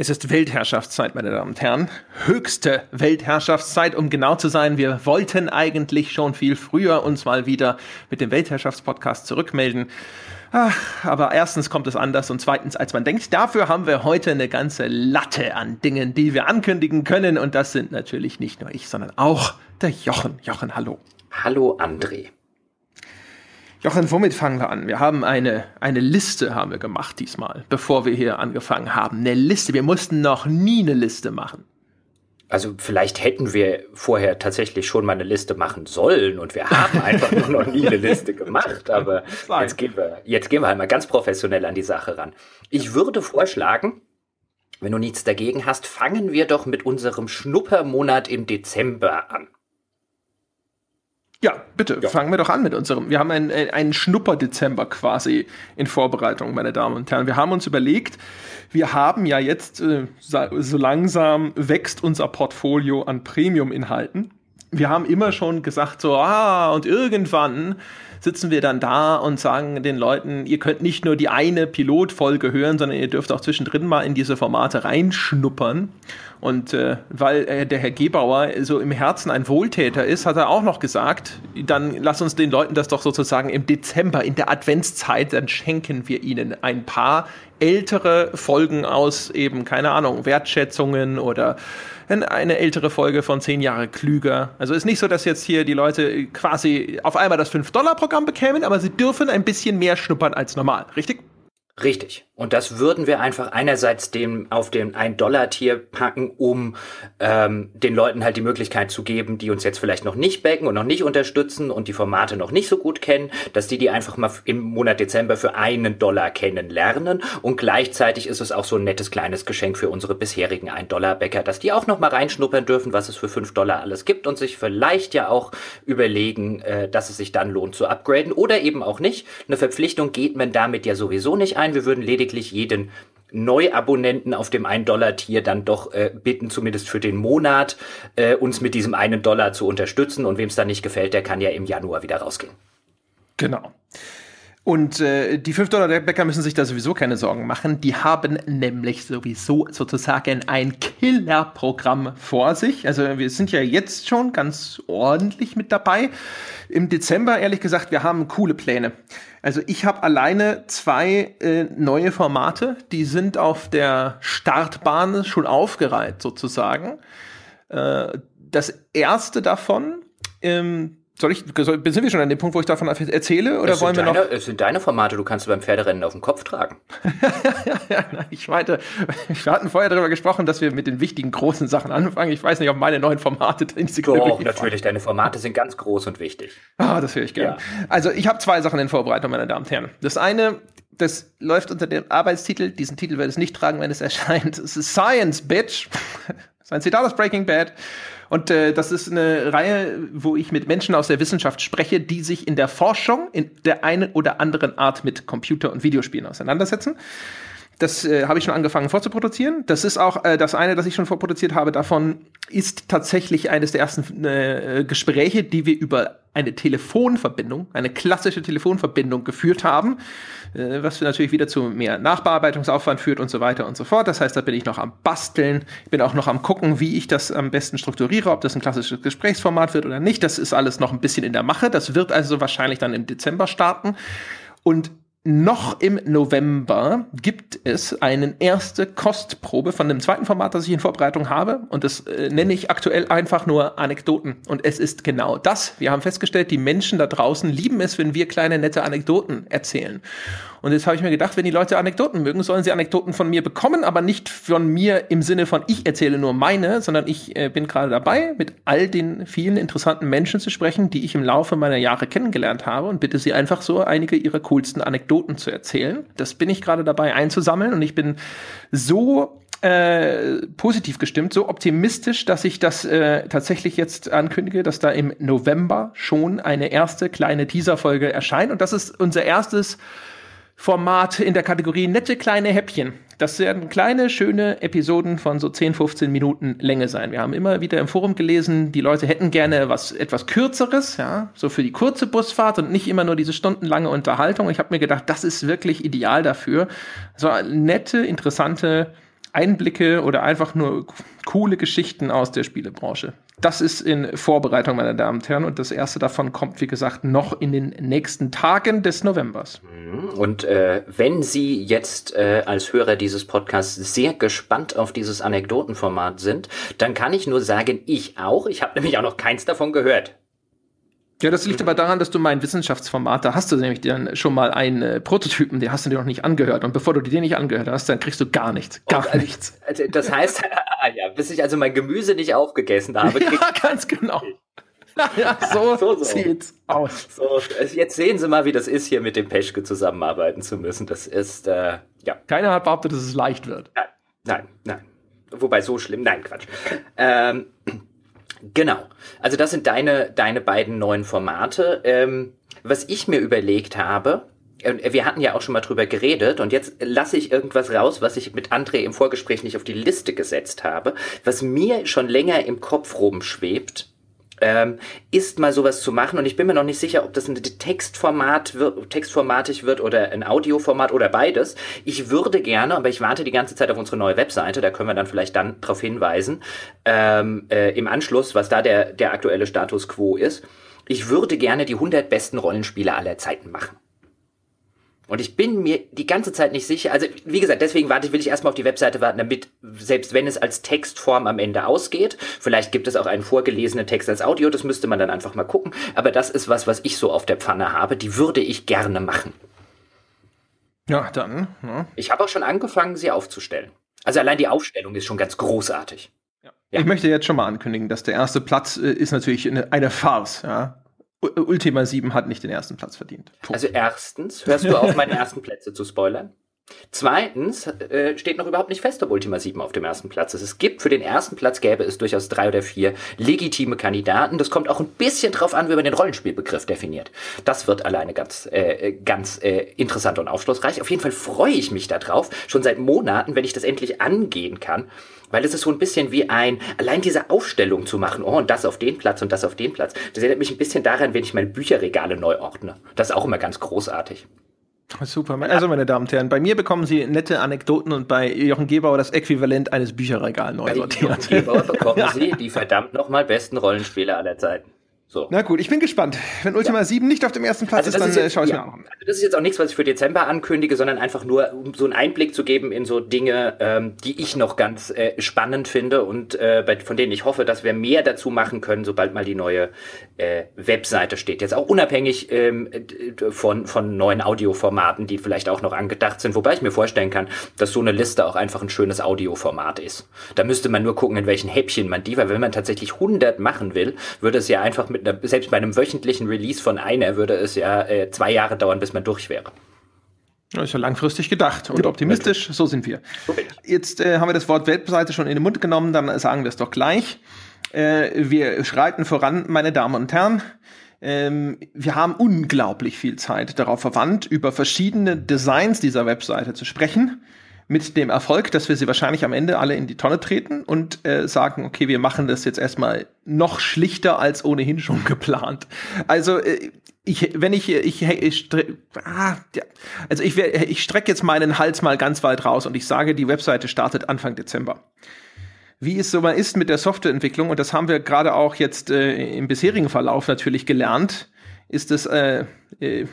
Es ist Weltherrschaftszeit, meine Damen und Herren. Höchste Weltherrschaftszeit, um genau zu sein. Wir wollten eigentlich schon viel früher uns mal wieder mit dem Weltherrschaftspodcast zurückmelden. Ach, aber erstens kommt es anders und zweitens, als man denkt. Dafür haben wir heute eine ganze Latte an Dingen, die wir ankündigen können. Und das sind natürlich nicht nur ich, sondern auch der Jochen. Jochen, hallo. Hallo, André. Jochen, womit fangen wir an? Wir haben eine, eine Liste haben wir gemacht diesmal, bevor wir hier angefangen haben. Eine Liste. Wir mussten noch nie eine Liste machen. Also vielleicht hätten wir vorher tatsächlich schon mal eine Liste machen sollen und wir haben einfach nur noch nie eine Liste gemacht. Aber jetzt gehen wir, jetzt gehen wir halt mal ganz professionell an die Sache ran. Ich würde vorschlagen, wenn du nichts dagegen hast, fangen wir doch mit unserem Schnuppermonat im Dezember an. Ja, bitte, ja. fangen wir doch an mit unserem. Wir haben einen, einen Schnupper-Dezember quasi in Vorbereitung, meine Damen und Herren. Wir haben uns überlegt, wir haben ja jetzt, äh, so langsam wächst unser Portfolio an Premium-Inhalten. Wir haben immer schon gesagt, so, ah, und irgendwann sitzen wir dann da und sagen den Leuten, ihr könnt nicht nur die eine Pilotfolge hören, sondern ihr dürft auch zwischendrin mal in diese Formate reinschnuppern. Und äh, weil äh, der Herr Gebauer so im Herzen ein Wohltäter ist, hat er auch noch gesagt, dann lass uns den Leuten das doch sozusagen im Dezember, in der Adventszeit, dann schenken wir ihnen ein paar ältere Folgen aus eben, keine Ahnung, Wertschätzungen oder eine ältere Folge von zehn Jahre klüger. Also ist nicht so, dass jetzt hier die Leute quasi auf einmal das 5-Dollar-Programm bekämen, aber sie dürfen ein bisschen mehr schnuppern als normal, richtig? Richtig. Und das würden wir einfach einerseits dem auf den 1-Dollar-Tier packen, um ähm, den Leuten halt die Möglichkeit zu geben, die uns jetzt vielleicht noch nicht backen und noch nicht unterstützen und die Formate noch nicht so gut kennen, dass die die einfach mal im Monat Dezember für einen Dollar kennenlernen. Und gleichzeitig ist es auch so ein nettes kleines Geschenk für unsere bisherigen 1-Dollar-Bäcker, dass die auch noch mal reinschnuppern dürfen, was es für 5 Dollar alles gibt und sich vielleicht ja auch überlegen, äh, dass es sich dann lohnt zu upgraden oder eben auch nicht. Eine Verpflichtung geht man damit ja sowieso nicht ein. Wir würden lediglich jeden Neuabonnenten auf dem 1-Dollar-Tier dann doch äh, bitten, zumindest für den Monat, äh, uns mit diesem einen Dollar zu unterstützen. Und wem es dann nicht gefällt, der kann ja im Januar wieder rausgehen. Genau. Und äh, die 5 Dollar Bäcker müssen sich da sowieso keine Sorgen machen. Die haben nämlich sowieso sozusagen ein Killerprogramm vor sich. Also wir sind ja jetzt schon ganz ordentlich mit dabei. Im Dezember, ehrlich gesagt, wir haben coole Pläne. Also ich habe alleine zwei äh, neue Formate, die sind auf der Startbahn schon aufgereiht sozusagen. Äh, das erste davon ähm, soll ich, soll, sind wir schon an dem Punkt, wo ich davon erzähle? Oder wollen wir deine, noch? Es sind deine Formate, du kannst beim Pferderennen auf dem Kopf tragen. ja, ich meinte, wir hatten vorher darüber gesprochen, dass wir mit den wichtigen großen Sachen anfangen. Ich weiß nicht, ob meine neuen Formate in Doch, natürlich, deine Formate sind ganz groß und wichtig. Ah, das höre ich gerne. Ja. Also, ich habe zwei Sachen in Vorbereitung, meine Damen und Herren. Das eine, das läuft unter dem Arbeitstitel. Diesen Titel werde ich nicht tragen, wenn es erscheint. Es ist Science, Bitch. Das ist ein Zitat aus Breaking Bad. Und äh, das ist eine Reihe, wo ich mit Menschen aus der Wissenschaft spreche, die sich in der Forschung in der einen oder anderen Art mit Computer- und Videospielen auseinandersetzen. Das äh, habe ich schon angefangen vorzuproduzieren. Das ist auch äh, das eine, das ich schon vorproduziert habe. Davon ist tatsächlich eines der ersten äh, Gespräche, die wir über eine Telefonverbindung, eine klassische Telefonverbindung geführt haben, äh, was natürlich wieder zu mehr Nachbearbeitungsaufwand führt und so weiter und so fort. Das heißt, da bin ich noch am Basteln. Ich bin auch noch am gucken, wie ich das am besten strukturiere, ob das ein klassisches Gesprächsformat wird oder nicht. Das ist alles noch ein bisschen in der Mache. Das wird also wahrscheinlich dann im Dezember starten. Und noch im November gibt es eine erste Kostprobe von dem zweiten Format, das ich in Vorbereitung habe. Und das äh, nenne ich aktuell einfach nur Anekdoten. Und es ist genau das. Wir haben festgestellt, die Menschen da draußen lieben es, wenn wir kleine nette Anekdoten erzählen. Und jetzt habe ich mir gedacht, wenn die Leute Anekdoten mögen, sollen sie Anekdoten von mir bekommen, aber nicht von mir im Sinne von ich erzähle nur meine, sondern ich äh, bin gerade dabei, mit all den vielen interessanten Menschen zu sprechen, die ich im Laufe meiner Jahre kennengelernt habe und bitte sie einfach so einige ihrer coolsten Anekdoten zu erzählen. Das bin ich gerade dabei einzusammeln und ich bin so äh, positiv gestimmt, so optimistisch, dass ich das äh, tatsächlich jetzt ankündige, dass da im November schon eine erste kleine Teaser-Folge erscheint. Und das ist unser erstes Format in der Kategorie nette kleine Häppchen. Das werden kleine, schöne Episoden von so 10, 15 Minuten Länge sein. Wir haben immer wieder im Forum gelesen, die Leute hätten gerne was etwas kürzeres, ja, so für die kurze Busfahrt und nicht immer nur diese stundenlange Unterhaltung. Ich habe mir gedacht, das ist wirklich ideal dafür. So nette, interessante Einblicke oder einfach nur coole Geschichten aus der Spielebranche. Das ist in Vorbereitung, meine Damen und Herren. Und das erste davon kommt, wie gesagt, noch in den nächsten Tagen des Novembers. Mhm. Und äh, wenn Sie jetzt äh, als Hörer dieses Podcasts sehr gespannt auf dieses Anekdotenformat sind, dann kann ich nur sagen, ich auch. Ich habe nämlich auch noch keins davon gehört. Ja, das liegt aber daran, dass du mein Wissenschaftsformat, da hast du nämlich dann schon mal einen äh, Prototypen, den hast du dir noch nicht angehört. Und bevor du dir den nicht angehört hast, dann kriegst du gar nichts. Gar also, nichts. Also, das heißt, ja, bis ich also mein Gemüse nicht aufgegessen habe. Ja, ganz genau. ja, so, so, so, sieht's aus. So, also jetzt sehen Sie mal, wie das ist, hier mit dem Peschke zusammenarbeiten zu müssen. Das ist, äh, ja. Keiner hat behauptet, dass es leicht wird. Nein, nein, nein. Wobei so schlimm, nein, Quatsch. Ähm, Genau. Also das sind deine, deine beiden neuen Formate. Ähm, was ich mir überlegt habe, äh, wir hatten ja auch schon mal drüber geredet und jetzt lasse ich irgendwas raus, was ich mit André im Vorgespräch nicht auf die Liste gesetzt habe, was mir schon länger im Kopf rumschwebt ähm, ist mal sowas zu machen und ich bin mir noch nicht sicher, ob das ein Textformat wird, textformatig wird oder ein Audioformat oder beides. Ich würde gerne, aber ich warte die ganze Zeit auf unsere neue Webseite, da können wir dann vielleicht dann darauf hinweisen, ähm, äh, im Anschluss, was da der, der aktuelle Status quo ist. Ich würde gerne die 100 besten Rollenspiele aller Zeiten machen. Und ich bin mir die ganze Zeit nicht sicher. Also, wie gesagt, deswegen warte, will ich erstmal auf die Webseite warten, damit, selbst wenn es als Textform am Ende ausgeht, vielleicht gibt es auch einen vorgelesenen Text als Audio, das müsste man dann einfach mal gucken. Aber das ist was, was ich so auf der Pfanne habe. Die würde ich gerne machen. Ja, dann. Ja. Ich habe auch schon angefangen, sie aufzustellen. Also allein die Aufstellung ist schon ganz großartig. Ja. Ich möchte jetzt schon mal ankündigen, dass der erste Platz äh, ist natürlich eine, eine Farce. Ja? Ultima 7 hat nicht den ersten Platz verdient. Punkt. Also erstens, hörst du auf, meine ersten Plätze zu spoilern? Zweitens äh, steht noch überhaupt nicht fest, ob Ultima 7 auf dem ersten Platz ist. Es gibt für den ersten Platz gäbe es durchaus drei oder vier legitime Kandidaten. Das kommt auch ein bisschen drauf an, wie man den Rollenspielbegriff definiert. Das wird alleine ganz, äh, ganz äh, interessant und aufschlussreich. Auf jeden Fall freue ich mich darauf, schon seit Monaten, wenn ich das endlich angehen kann. Weil es ist so ein bisschen wie ein, allein diese Aufstellung zu machen, oh, und das auf den Platz und das auf den Platz. Das erinnert mich ein bisschen daran, wenn ich meine Bücherregale neu ordne. Das ist auch immer ganz großartig. Super. Also, meine Damen und Herren, bei mir bekommen Sie nette Anekdoten und bei Jochen Gebauer das Äquivalent eines Bücherregals neu sortiert. Bei Jochen Gebauer bekommen Sie die verdammt nochmal besten Rollenspiele aller Zeiten. So. Na gut, ich bin gespannt. Wenn Ultima ja. 7 nicht auf dem ersten Platz also ist, dann ist äh, schaue ich ja. mir auch an. Also das ist jetzt auch nichts, was ich für Dezember ankündige, sondern einfach nur, um so einen Einblick zu geben in so Dinge, ähm, die ich noch ganz äh, spannend finde und äh, bei, von denen ich hoffe, dass wir mehr dazu machen können, sobald mal die neue äh, Webseite steht. Jetzt auch unabhängig ähm, von, von neuen Audioformaten, die vielleicht auch noch angedacht sind, wobei ich mir vorstellen kann, dass so eine Liste auch einfach ein schönes Audioformat ist. Da müsste man nur gucken, in welchen Häppchen man die, weil wenn man tatsächlich 100 machen will, würde es ja einfach mit mit einer, selbst bei einem wöchentlichen Release von einer würde es ja äh, zwei Jahre dauern, bis man durch wäre. Das ist ja langfristig gedacht und optimistisch, so sind wir. Jetzt äh, haben wir das Wort Webseite schon in den Mund genommen, dann sagen wir es doch gleich. Äh, wir schreiten voran, meine Damen und Herren. Ähm, wir haben unglaublich viel Zeit darauf verwandt, über verschiedene Designs dieser Webseite zu sprechen mit dem Erfolg, dass wir sie wahrscheinlich am Ende alle in die Tonne treten und äh, sagen, okay, wir machen das jetzt erstmal noch schlichter als ohnehin schon geplant. Also äh, ich, wenn ich, ich, ich, ah, ja. also ich, ich strecke jetzt meinen Hals mal ganz weit raus und ich sage, die Webseite startet Anfang Dezember wie es so mal ist mit der Softwareentwicklung, und das haben wir gerade auch jetzt äh, im bisherigen Verlauf natürlich gelernt, ist es äh, äh,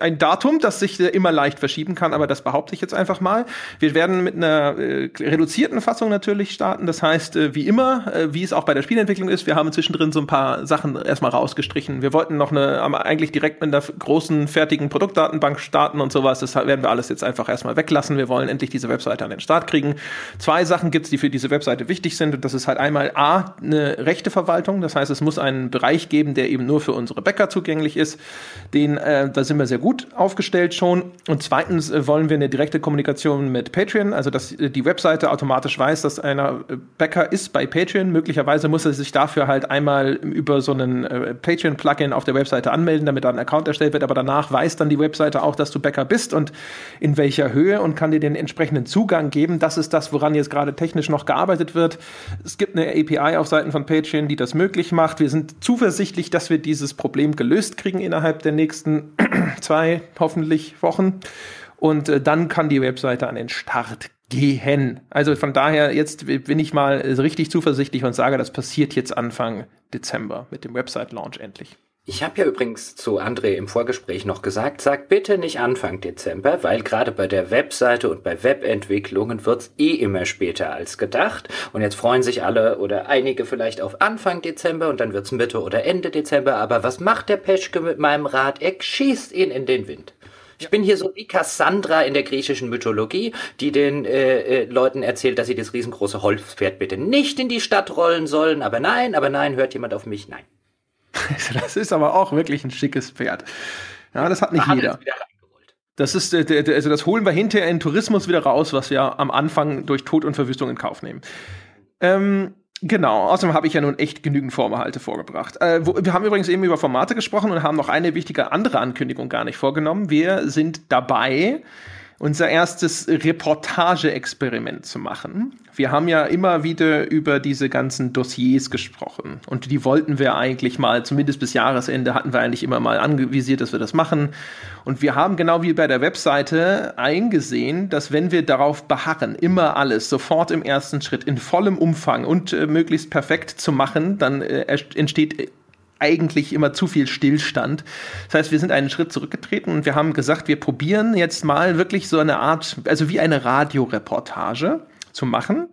ein Datum, das sich äh, immer leicht verschieben kann, aber das behaupte ich jetzt einfach mal. Wir werden mit einer äh, reduzierten Fassung natürlich starten. Das heißt, äh, wie immer, äh, wie es auch bei der Spielentwicklung ist, wir haben zwischendrin so ein paar Sachen erstmal rausgestrichen. Wir wollten noch eine, eigentlich direkt mit einer großen fertigen Produktdatenbank starten und sowas. Das werden wir alles jetzt einfach erstmal weglassen. Wir wollen endlich diese Webseite an den Start kriegen. Zwei Sachen gibt's, die für diese Webseite wichtig sind. Und das ist halt einmal A, eine rechte Verwaltung. Das heißt, es muss einen Bereich geben, der eben nur für unsere Bäcker zugänglich ist. Den den, äh, da sind wir sehr gut aufgestellt schon. Und zweitens äh, wollen wir eine direkte Kommunikation mit Patreon, also dass äh, die Webseite automatisch weiß, dass einer äh, Bäcker ist bei Patreon. Möglicherweise muss er sich dafür halt einmal über so einen äh, Patreon-Plugin auf der Webseite anmelden, damit da ein Account erstellt wird. Aber danach weiß dann die Webseite auch, dass du Bäcker bist und in welcher Höhe und kann dir den entsprechenden Zugang geben. Das ist das, woran jetzt gerade technisch noch gearbeitet wird. Es gibt eine API auf Seiten von Patreon, die das möglich macht. Wir sind zuversichtlich, dass wir dieses Problem gelöst kriegen innerhalb der nächsten nächsten zwei, hoffentlich Wochen. Und äh, dann kann die Webseite an den Start gehen. Also von daher, jetzt bin ich mal richtig zuversichtlich und sage, das passiert jetzt Anfang Dezember mit dem Website-Launch endlich. Ich habe ja übrigens zu André im Vorgespräch noch gesagt, sag bitte nicht Anfang Dezember, weil gerade bei der Webseite und bei Webentwicklungen wird's eh immer später als gedacht. Und jetzt freuen sich alle oder einige vielleicht auf Anfang Dezember und dann wird's Mitte oder Ende Dezember. Aber was macht der Peschke mit meinem Rad? Er schießt ihn in den Wind. Ich bin hier so wie Cassandra in der griechischen Mythologie, die den äh, äh, Leuten erzählt, dass sie das riesengroße Holzpferd bitte nicht in die Stadt rollen sollen. Aber nein, aber nein, hört jemand auf mich? Nein. das ist aber auch wirklich ein schickes Pferd. Ja, das hat nicht War jeder. Das ist, äh, also das holen wir hinterher in Tourismus wieder raus, was wir am Anfang durch Tod und Verwüstung in Kauf nehmen. Ähm, Genau, außerdem habe ich ja nun echt genügend Vorbehalte vorgebracht. Äh, wo, wir haben übrigens eben über Formate gesprochen und haben noch eine wichtige andere Ankündigung gar nicht vorgenommen. Wir sind dabei, unser erstes Reportage-Experiment zu machen. Wir haben ja immer wieder über diese ganzen Dossiers gesprochen und die wollten wir eigentlich mal, zumindest bis Jahresende hatten wir eigentlich immer mal angevisiert, dass wir das machen. Und wir haben genau wie bei der Webseite eingesehen, dass wenn wir darauf beharren, immer alles sofort im ersten Schritt in vollem Umfang und äh, möglichst perfekt zu machen, dann äh, entsteht eigentlich immer zu viel Stillstand. Das heißt, wir sind einen Schritt zurückgetreten und wir haben gesagt, wir probieren jetzt mal wirklich so eine Art, also wie eine Radioreportage zu machen.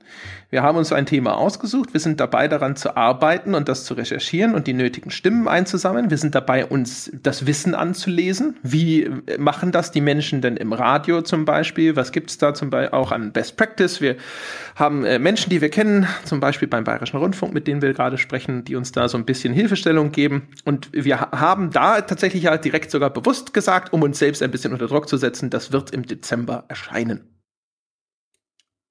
Wir haben uns ein Thema ausgesucht. Wir sind dabei, daran zu arbeiten und das zu recherchieren und die nötigen Stimmen einzusammeln. Wir sind dabei, uns das Wissen anzulesen. Wie machen das die Menschen denn im Radio zum Beispiel? Was gibt es da zum Beispiel auch an Best Practice? Wir haben äh, Menschen, die wir kennen, zum Beispiel beim Bayerischen Rundfunk, mit denen wir gerade sprechen, die uns da so ein bisschen Hilfestellung geben. Und wir haben da tatsächlich ja direkt sogar bewusst gesagt, um uns selbst ein bisschen unter Druck zu setzen, das wird im Dezember erscheinen.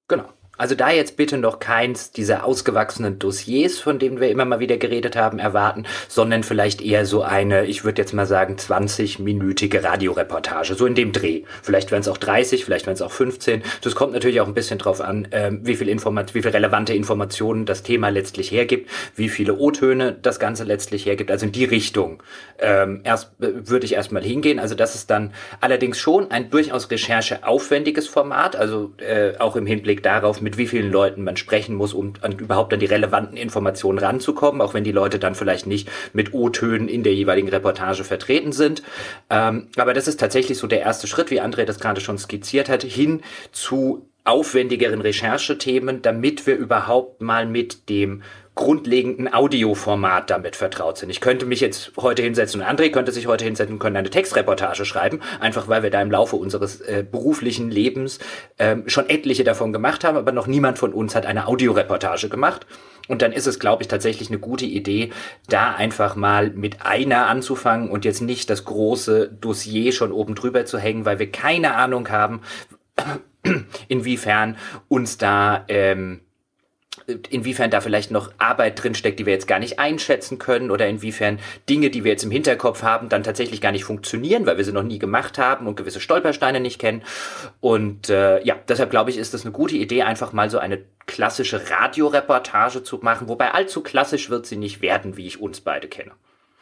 Genau. Also da jetzt bitte noch keins dieser ausgewachsenen Dossiers, von denen wir immer mal wieder geredet haben, erwarten, sondern vielleicht eher so eine, ich würde jetzt mal sagen, 20-minütige Radioreportage, so in dem Dreh. Vielleicht werden es auch 30, vielleicht werden es auch 15. Das kommt natürlich auch ein bisschen drauf an, ähm, wie viel Informat wie viel relevante Informationen das Thema letztlich hergibt, wie viele O-Töne das Ganze letztlich hergibt. Also in die Richtung ähm, erst äh, würde ich erstmal hingehen. Also das ist dann allerdings schon ein durchaus rechercheaufwendiges Format, also äh, auch im Hinblick darauf, mit wie vielen Leuten man sprechen muss, um an, überhaupt an die relevanten Informationen ranzukommen, auch wenn die Leute dann vielleicht nicht mit O-Tönen in der jeweiligen Reportage vertreten sind. Ähm, aber das ist tatsächlich so der erste Schritt, wie André das gerade schon skizziert hat, hin zu aufwendigeren Recherchethemen, damit wir überhaupt mal mit dem grundlegenden Audioformat damit vertraut sind. Ich könnte mich jetzt heute hinsetzen und André könnte sich heute hinsetzen und könnte eine Textreportage schreiben, einfach weil wir da im Laufe unseres äh, beruflichen Lebens ähm, schon etliche davon gemacht haben, aber noch niemand von uns hat eine Audioreportage gemacht. Und dann ist es, glaube ich, tatsächlich eine gute Idee, da einfach mal mit einer anzufangen und jetzt nicht das große Dossier schon oben drüber zu hängen, weil wir keine Ahnung haben, inwiefern uns da ähm, inwiefern da vielleicht noch Arbeit drinsteckt, die wir jetzt gar nicht einschätzen können oder inwiefern Dinge, die wir jetzt im Hinterkopf haben, dann tatsächlich gar nicht funktionieren, weil wir sie noch nie gemacht haben und gewisse Stolpersteine nicht kennen. Und äh, ja, deshalb glaube ich, ist das eine gute Idee, einfach mal so eine klassische Radioreportage zu machen, wobei allzu klassisch wird sie nicht werden, wie ich uns beide kenne.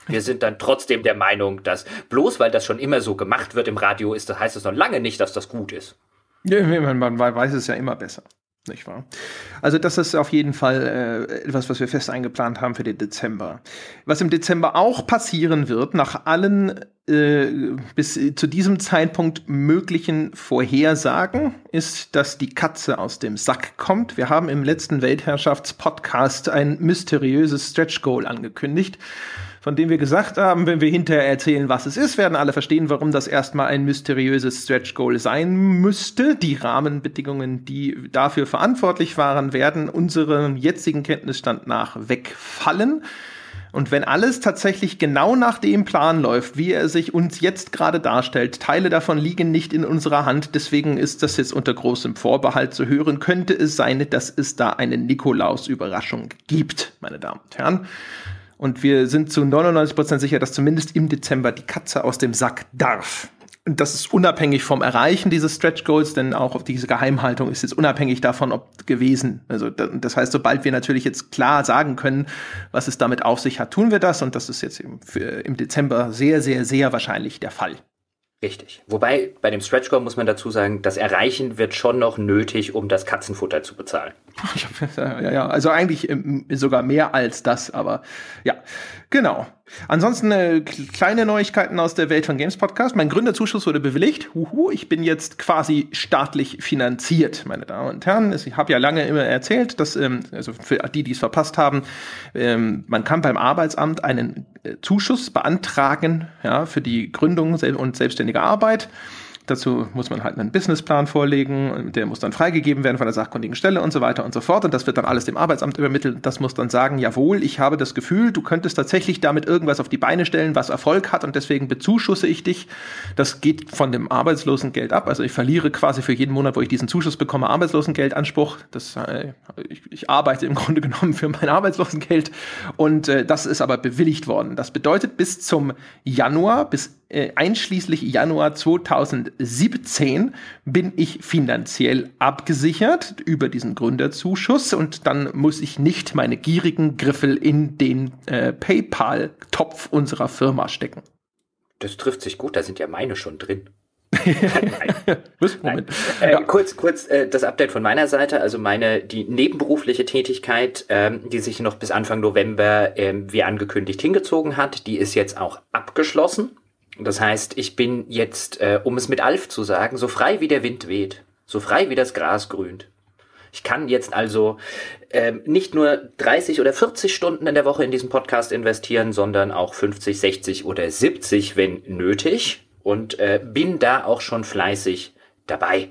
Wir sind dann trotzdem der Meinung, dass bloß weil das schon immer so gemacht wird im Radio ist, das heißt es noch lange nicht, dass das gut ist. Ja, man, man weiß es ja immer besser. Nicht wahr? Also das ist auf jeden Fall äh, etwas, was wir fest eingeplant haben für den Dezember. Was im Dezember auch passieren wird, nach allen äh, bis zu diesem Zeitpunkt möglichen Vorhersagen, ist, dass die Katze aus dem Sack kommt. Wir haben im letzten Weltherrschaftspodcast ein mysteriöses Stretch Goal angekündigt von dem wir gesagt haben, wenn wir hinterher erzählen, was es ist, werden alle verstehen, warum das erstmal ein mysteriöses Stretch Goal sein müsste. Die Rahmenbedingungen, die dafür verantwortlich waren, werden unserem jetzigen Kenntnisstand nach wegfallen. Und wenn alles tatsächlich genau nach dem Plan läuft, wie er sich uns jetzt gerade darstellt, Teile davon liegen nicht in unserer Hand, deswegen ist das jetzt unter großem Vorbehalt zu hören, könnte es sein, dass es da eine Nikolaus-Überraschung gibt, meine Damen und Herren. Und wir sind zu 99% sicher, dass zumindest im Dezember die Katze aus dem Sack darf. Und das ist unabhängig vom Erreichen dieses Stretch Goals, denn auch diese Geheimhaltung ist jetzt unabhängig davon, ob gewesen. Also das heißt, sobald wir natürlich jetzt klar sagen können, was es damit auf sich hat, tun wir das. Und das ist jetzt im, im Dezember sehr, sehr, sehr wahrscheinlich der Fall. Richtig. Wobei bei dem Stretch Goal muss man dazu sagen, das Erreichen wird schon noch nötig, um das Katzenfutter zu bezahlen. Ja, ja, also eigentlich ähm, sogar mehr als das, aber ja, genau. Ansonsten äh, kleine Neuigkeiten aus der Welt von Games Podcast. Mein Gründerzuschuss wurde bewilligt. Huhu, ich bin jetzt quasi staatlich finanziert, meine Damen und Herren. Ich habe ja lange immer erzählt, dass, ähm, also für die, die es verpasst haben, ähm, man kann beim Arbeitsamt einen äh, Zuschuss beantragen ja, für die Gründung und selbstständige Arbeit. Dazu muss man halt einen Businessplan vorlegen, der muss dann freigegeben werden von der sachkundigen Stelle und so weiter und so fort. Und das wird dann alles dem Arbeitsamt übermittelt. Das muss dann sagen, jawohl, ich habe das Gefühl, du könntest tatsächlich damit irgendwas auf die Beine stellen, was Erfolg hat und deswegen bezuschusse ich dich. Das geht von dem Arbeitslosengeld ab. Also ich verliere quasi für jeden Monat, wo ich diesen Zuschuss bekomme, Arbeitslosengeldanspruch. Das, äh, ich, ich, arbeite im Grunde genommen für mein Arbeitslosengeld und äh, das ist aber bewilligt worden. Das bedeutet, bis zum Januar, bis äh, einschließlich Januar 2017 bin ich finanziell abgesichert über diesen Gründerzuschuss und dann muss ich nicht meine gierigen Griffel in den äh, PayPal-Topf unserer Firma stecken. Das trifft sich gut, da sind ja meine schon drin. Nein. Nein. Äh, ja. Kurz, kurz äh, das Update von meiner Seite. Also meine die nebenberufliche Tätigkeit, ähm, die sich noch bis Anfang November ähm, wie angekündigt hingezogen hat, die ist jetzt auch abgeschlossen. Das heißt, ich bin jetzt, äh, um es mit Alf zu sagen, so frei wie der Wind weht, so frei wie das Gras grünt. Ich kann jetzt also äh, nicht nur 30 oder 40 Stunden in der Woche in diesen Podcast investieren, sondern auch 50, 60 oder 70, wenn nötig. Und äh, bin da auch schon fleißig dabei.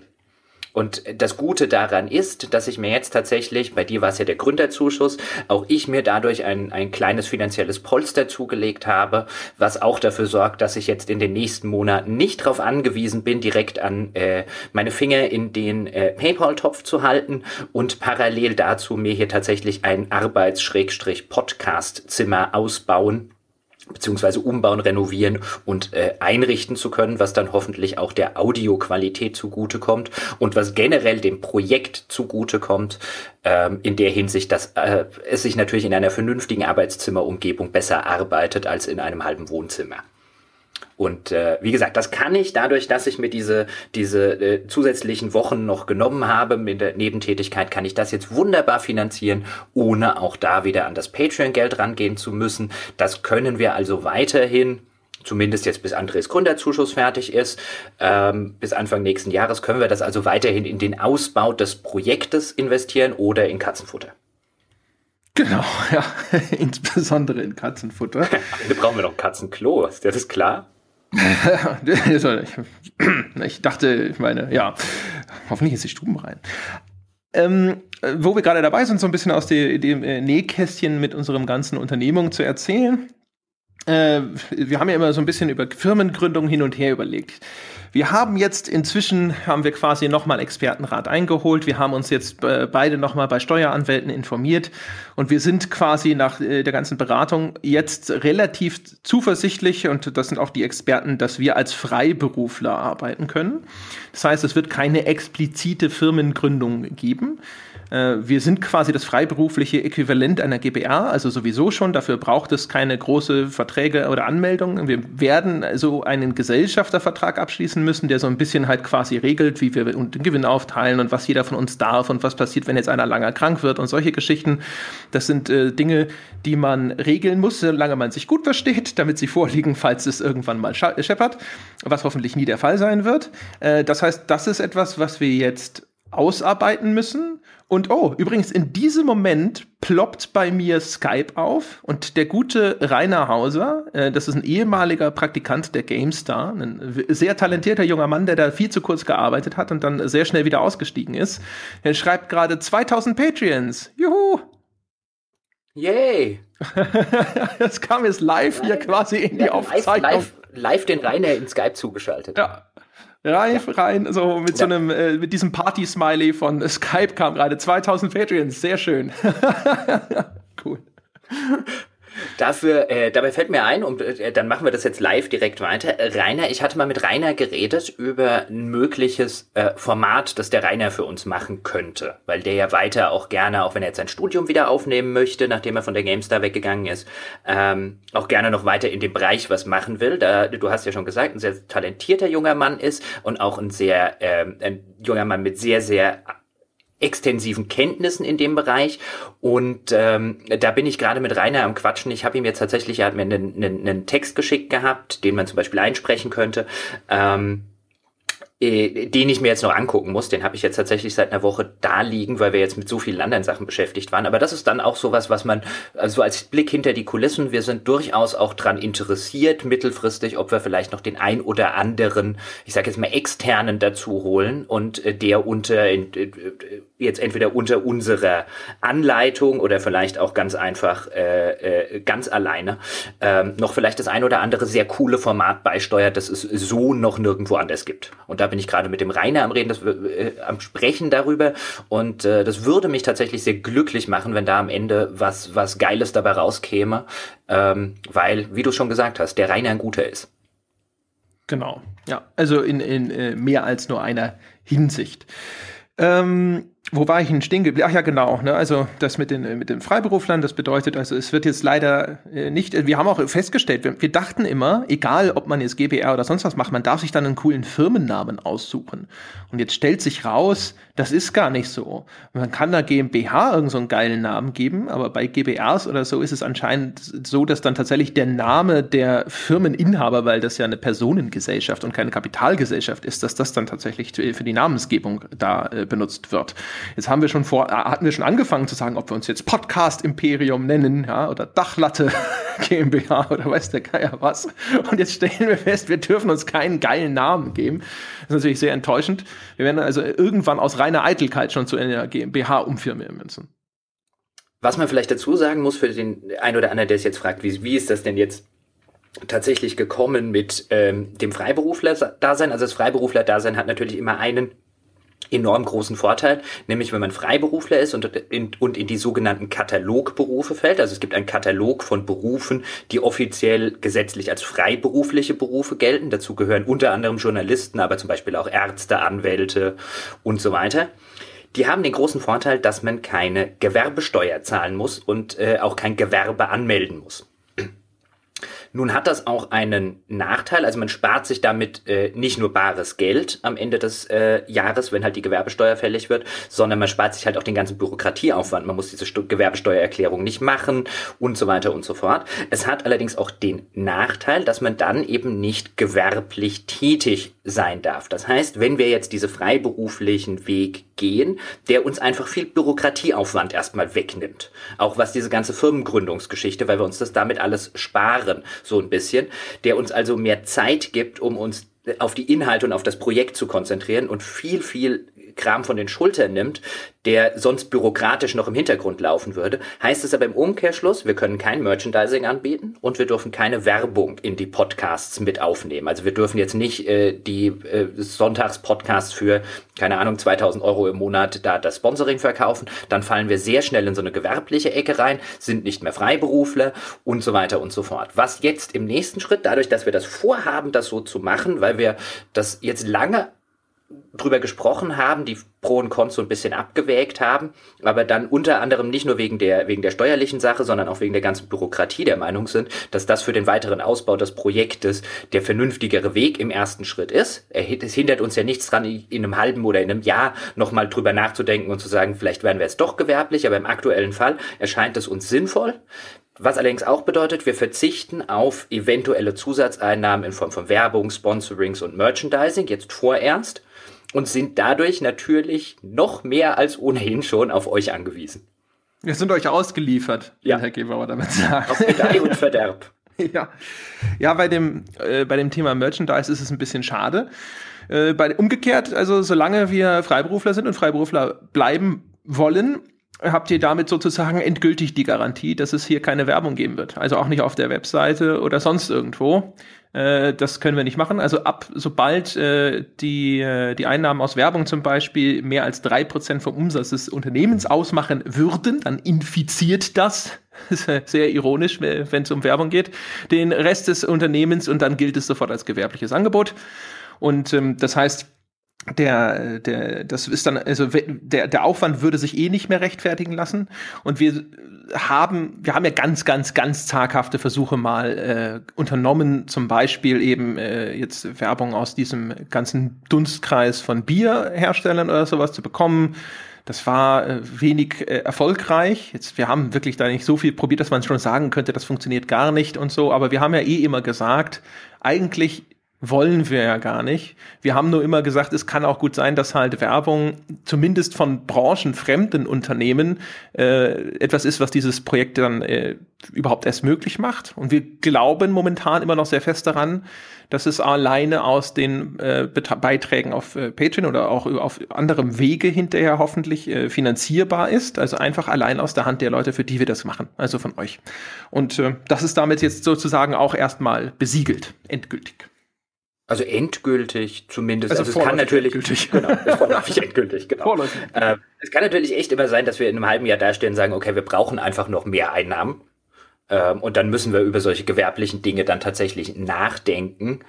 Und das Gute daran ist, dass ich mir jetzt tatsächlich, bei dir war es ja der Gründerzuschuss, auch ich mir dadurch ein, ein kleines finanzielles Polster zugelegt habe, was auch dafür sorgt, dass ich jetzt in den nächsten Monaten nicht darauf angewiesen bin, direkt an äh, meine Finger in den äh, PayPal-Topf zu halten und parallel dazu mir hier tatsächlich ein Arbeits-Podcast-Zimmer ausbauen beziehungsweise umbauen, renovieren und äh, einrichten zu können, was dann hoffentlich auch der Audioqualität zugutekommt und was generell dem Projekt zugutekommt, ähm, in der Hinsicht, dass äh, es sich natürlich in einer vernünftigen Arbeitszimmerumgebung besser arbeitet als in einem halben Wohnzimmer. Und äh, wie gesagt, das kann ich dadurch, dass ich mir diese, diese äh, zusätzlichen Wochen noch genommen habe mit der Nebentätigkeit, kann ich das jetzt wunderbar finanzieren, ohne auch da wieder an das Patreon-Geld rangehen zu müssen. Das können wir also weiterhin zumindest jetzt bis Andres Gründerzuschuss fertig ist, ähm, bis Anfang nächsten Jahres können wir das also weiterhin in den Ausbau des Projektes investieren oder in Katzenfutter. Genau, ja, insbesondere in Katzenfutter. Am Ende brauchen wir noch Katzenklo, ist das klar? ich dachte, ich meine, ja, hoffentlich ist die Stuben rein. Ähm, wo wir gerade dabei sind, so ein bisschen aus dem äh, Nähkästchen mit unserem ganzen Unternehmung zu erzählen. Äh, wir haben ja immer so ein bisschen über Firmengründung hin und her überlegt. Wir haben jetzt inzwischen, haben wir quasi nochmal Expertenrat eingeholt. Wir haben uns jetzt äh, beide nochmal bei Steueranwälten informiert und wir sind quasi nach äh, der ganzen Beratung jetzt relativ zuversichtlich und das sind auch die Experten, dass wir als Freiberufler arbeiten können. Das heißt, es wird keine explizite Firmengründung geben. Äh, wir sind quasi das freiberufliche Äquivalent einer GBR, also sowieso schon. Dafür braucht es keine große Verträge oder Anmeldungen. Wir werden so einen Gesellschaftervertrag abschließen müssen, der so ein bisschen halt quasi regelt, wie wir den Gewinn aufteilen und was jeder von uns darf und was passiert, wenn jetzt einer langer krank wird und solche Geschichten. Das sind äh, Dinge, die man regeln muss, solange man sich gut versteht, damit sie vorliegen, falls es irgendwann mal scheppert, was hoffentlich nie der Fall sein wird. Äh, das heißt, das ist etwas, was wir jetzt ausarbeiten müssen. Und oh, übrigens, in diesem Moment ploppt bei mir Skype auf und der gute Rainer Hauser, äh, das ist ein ehemaliger Praktikant der GameStar, ein sehr talentierter junger Mann, der da viel zu kurz gearbeitet hat und dann sehr schnell wieder ausgestiegen ist. Er schreibt gerade 2000 Patreons. Juhu! Yay! das kam jetzt live hier quasi in die Aufzeichnung. Live, live, live den Rainer in Skype zugeschaltet. Ja, rein, ja. rein, so mit ja. so einem, äh, mit diesem Party-Smiley von Skype kam gerade 2000 Patreons, sehr schön. cool. Dafür, äh, dabei fällt mir ein, und äh, dann machen wir das jetzt live direkt weiter. Rainer, ich hatte mal mit Rainer geredet über ein mögliches äh, Format, das der Rainer für uns machen könnte. Weil der ja weiter auch gerne, auch wenn er jetzt sein Studium wieder aufnehmen möchte, nachdem er von der GameStar weggegangen ist, ähm, auch gerne noch weiter in dem Bereich was machen will. Da, du hast ja schon gesagt, ein sehr talentierter junger Mann ist und auch ein sehr, ähm, ein junger Mann mit sehr, sehr extensiven Kenntnissen in dem Bereich. Und ähm, da bin ich gerade mit Rainer am Quatschen. Ich habe ihm jetzt tatsächlich, er hat mir einen, einen, einen Text geschickt gehabt, den man zum Beispiel einsprechen könnte. Ähm, äh, den ich mir jetzt noch angucken muss. Den habe ich jetzt tatsächlich seit einer Woche da liegen, weil wir jetzt mit so vielen anderen Sachen beschäftigt waren. Aber das ist dann auch sowas, was man, also als Blick hinter die Kulissen, wir sind durchaus auch dran interessiert, mittelfristig, ob wir vielleicht noch den ein oder anderen, ich sage jetzt mal externen dazu holen und äh, der unter in, äh, jetzt entweder unter unserer Anleitung oder vielleicht auch ganz einfach äh, äh, ganz alleine ähm, noch vielleicht das ein oder andere sehr coole Format beisteuert, das es so noch nirgendwo anders gibt. Und da bin ich gerade mit dem Rainer am Reden, das, äh, am Sprechen darüber. Und äh, das würde mich tatsächlich sehr glücklich machen, wenn da am Ende was, was Geiles dabei rauskäme. Ähm, weil, wie du schon gesagt hast, der Rainer ein guter ist. Genau, ja. Also in, in äh, mehr als nur einer Hinsicht. Ähm, wo war ich denn stehen geblieben? Ach ja, genau. Ne? Also das mit den, mit den Freiberuflern, das bedeutet, also es wird jetzt leider äh, nicht, wir haben auch festgestellt, wir, wir, dachten immer, egal ob man jetzt GBR oder sonst was macht, man darf sich dann einen coolen Firmennamen aussuchen. Und jetzt stellt sich raus, das ist gar nicht so. Man kann da GmbH irgendeinen so geilen Namen geben, aber bei GBRs oder so ist es anscheinend so, dass dann tatsächlich der Name der Firmeninhaber, weil das ja eine Personengesellschaft und keine Kapitalgesellschaft ist, dass das dann tatsächlich für die Namensgebung da äh, benutzt wird. Jetzt haben wir schon vor, äh, hatten wir schon angefangen zu sagen, ob wir uns jetzt Podcast Imperium nennen, ja, oder Dachlatte GmbH oder weiß der Geier was. Und jetzt stellen wir fest, wir dürfen uns keinen geilen Namen geben. Das ist natürlich sehr enttäuschend. Wir werden also irgendwann aus reiner Eitelkeit schon zu einer GmbH umfirmen müssen. Was man vielleicht dazu sagen muss für den ein oder anderen, der sich jetzt fragt, wie, wie ist das denn jetzt tatsächlich gekommen mit ähm, dem Freiberufler-Dasein? Also das Freiberufler-Dasein hat natürlich immer einen enorm großen Vorteil, nämlich wenn man Freiberufler ist und in, und in die sogenannten Katalogberufe fällt. Also es gibt einen Katalog von Berufen, die offiziell gesetzlich als freiberufliche Berufe gelten. Dazu gehören unter anderem Journalisten, aber zum Beispiel auch Ärzte, Anwälte und so weiter. Die haben den großen Vorteil, dass man keine Gewerbesteuer zahlen muss und äh, auch kein Gewerbe anmelden muss. Nun hat das auch einen Nachteil, also man spart sich damit äh, nicht nur bares Geld am Ende des äh, Jahres, wenn halt die Gewerbesteuer fällig wird, sondern man spart sich halt auch den ganzen Bürokratieaufwand. Man muss diese Stu Gewerbesteuererklärung nicht machen und so weiter und so fort. Es hat allerdings auch den Nachteil, dass man dann eben nicht gewerblich tätig sein darf. Das heißt, wenn wir jetzt diese freiberuflichen Weg gehen, der uns einfach viel Bürokratieaufwand erstmal wegnimmt. Auch was diese ganze Firmengründungsgeschichte, weil wir uns das damit alles sparen, so ein bisschen, der uns also mehr Zeit gibt, um uns auf die Inhalte und auf das Projekt zu konzentrieren und viel, viel Kram von den Schultern nimmt, der sonst bürokratisch noch im Hintergrund laufen würde, heißt es aber im Umkehrschluss, wir können kein Merchandising anbieten und wir dürfen keine Werbung in die Podcasts mit aufnehmen. Also wir dürfen jetzt nicht äh, die äh, Sonntagspodcasts für, keine Ahnung, 2000 Euro im Monat da das Sponsoring verkaufen. Dann fallen wir sehr schnell in so eine gewerbliche Ecke rein, sind nicht mehr Freiberufler und so weiter und so fort. Was jetzt im nächsten Schritt, dadurch, dass wir das vorhaben, das so zu machen, weil wir das jetzt lange drüber gesprochen haben, die Pro und Cons so ein bisschen abgewägt haben, aber dann unter anderem nicht nur wegen der, wegen der steuerlichen Sache, sondern auch wegen der ganzen Bürokratie der Meinung sind, dass das für den weiteren Ausbau des Projektes der vernünftigere Weg im ersten Schritt ist. Es hindert uns ja nichts dran, in einem halben oder in einem Jahr nochmal drüber nachzudenken und zu sagen, vielleicht werden wir jetzt doch gewerblich, aber im aktuellen Fall erscheint es uns sinnvoll. Was allerdings auch bedeutet, wir verzichten auf eventuelle Zusatzeinnahmen in Form von Werbung, Sponsorings und Merchandising jetzt vorerst und sind dadurch natürlich noch mehr als ohnehin schon auf euch angewiesen. Wir sind euch ausgeliefert, ja. Herr Gebauer damit sagt. Auf Gedeih und Verderb. ja. ja, bei dem, äh, bei dem Thema Merchandise ist es ein bisschen schade. Äh, bei, umgekehrt, also solange wir Freiberufler sind und Freiberufler bleiben wollen, habt ihr damit sozusagen endgültig die Garantie, dass es hier keine Werbung geben wird. Also auch nicht auf der Webseite oder sonst irgendwo. Äh, das können wir nicht machen. Also ab sobald äh, die, äh, die Einnahmen aus Werbung zum Beispiel mehr als drei Prozent vom Umsatz des Unternehmens ausmachen würden, dann infiziert das sehr ironisch, wenn es um Werbung geht, den Rest des Unternehmens und dann gilt es sofort als gewerbliches Angebot. Und ähm, das heißt, der, der, das ist dann, also der, der Aufwand würde sich eh nicht mehr rechtfertigen lassen. Und wir haben, wir haben ja ganz, ganz, ganz zaghafte Versuche mal äh, unternommen, zum Beispiel eben äh, jetzt Werbung aus diesem ganzen Dunstkreis von Bierherstellern oder sowas zu bekommen. Das war äh, wenig äh, erfolgreich. Jetzt, wir haben wirklich da nicht so viel probiert, dass man schon sagen könnte, das funktioniert gar nicht und so. Aber wir haben ja eh immer gesagt, eigentlich wollen wir ja gar nicht. Wir haben nur immer gesagt, es kann auch gut sein, dass halt Werbung zumindest von branchenfremden Unternehmen äh, etwas ist, was dieses Projekt dann äh, überhaupt erst möglich macht. Und wir glauben momentan immer noch sehr fest daran, dass es alleine aus den äh, Beiträgen auf äh, Patreon oder auch auf anderem Wege hinterher hoffentlich äh, finanzierbar ist. Also einfach allein aus der Hand der Leute, für die wir das machen, also von euch. Und äh, das ist damit jetzt sozusagen auch erstmal besiegelt, endgültig. Also endgültig zumindest. Also, also es kann natürlich endgültig. Genau, vorläufig endgültig, genau. Vorläufig. Äh, es kann natürlich echt immer sein, dass wir in einem halben Jahr dastehen und sagen, okay, wir brauchen einfach noch mehr Einnahmen. Ähm, und dann müssen wir über solche gewerblichen Dinge dann tatsächlich nachdenken.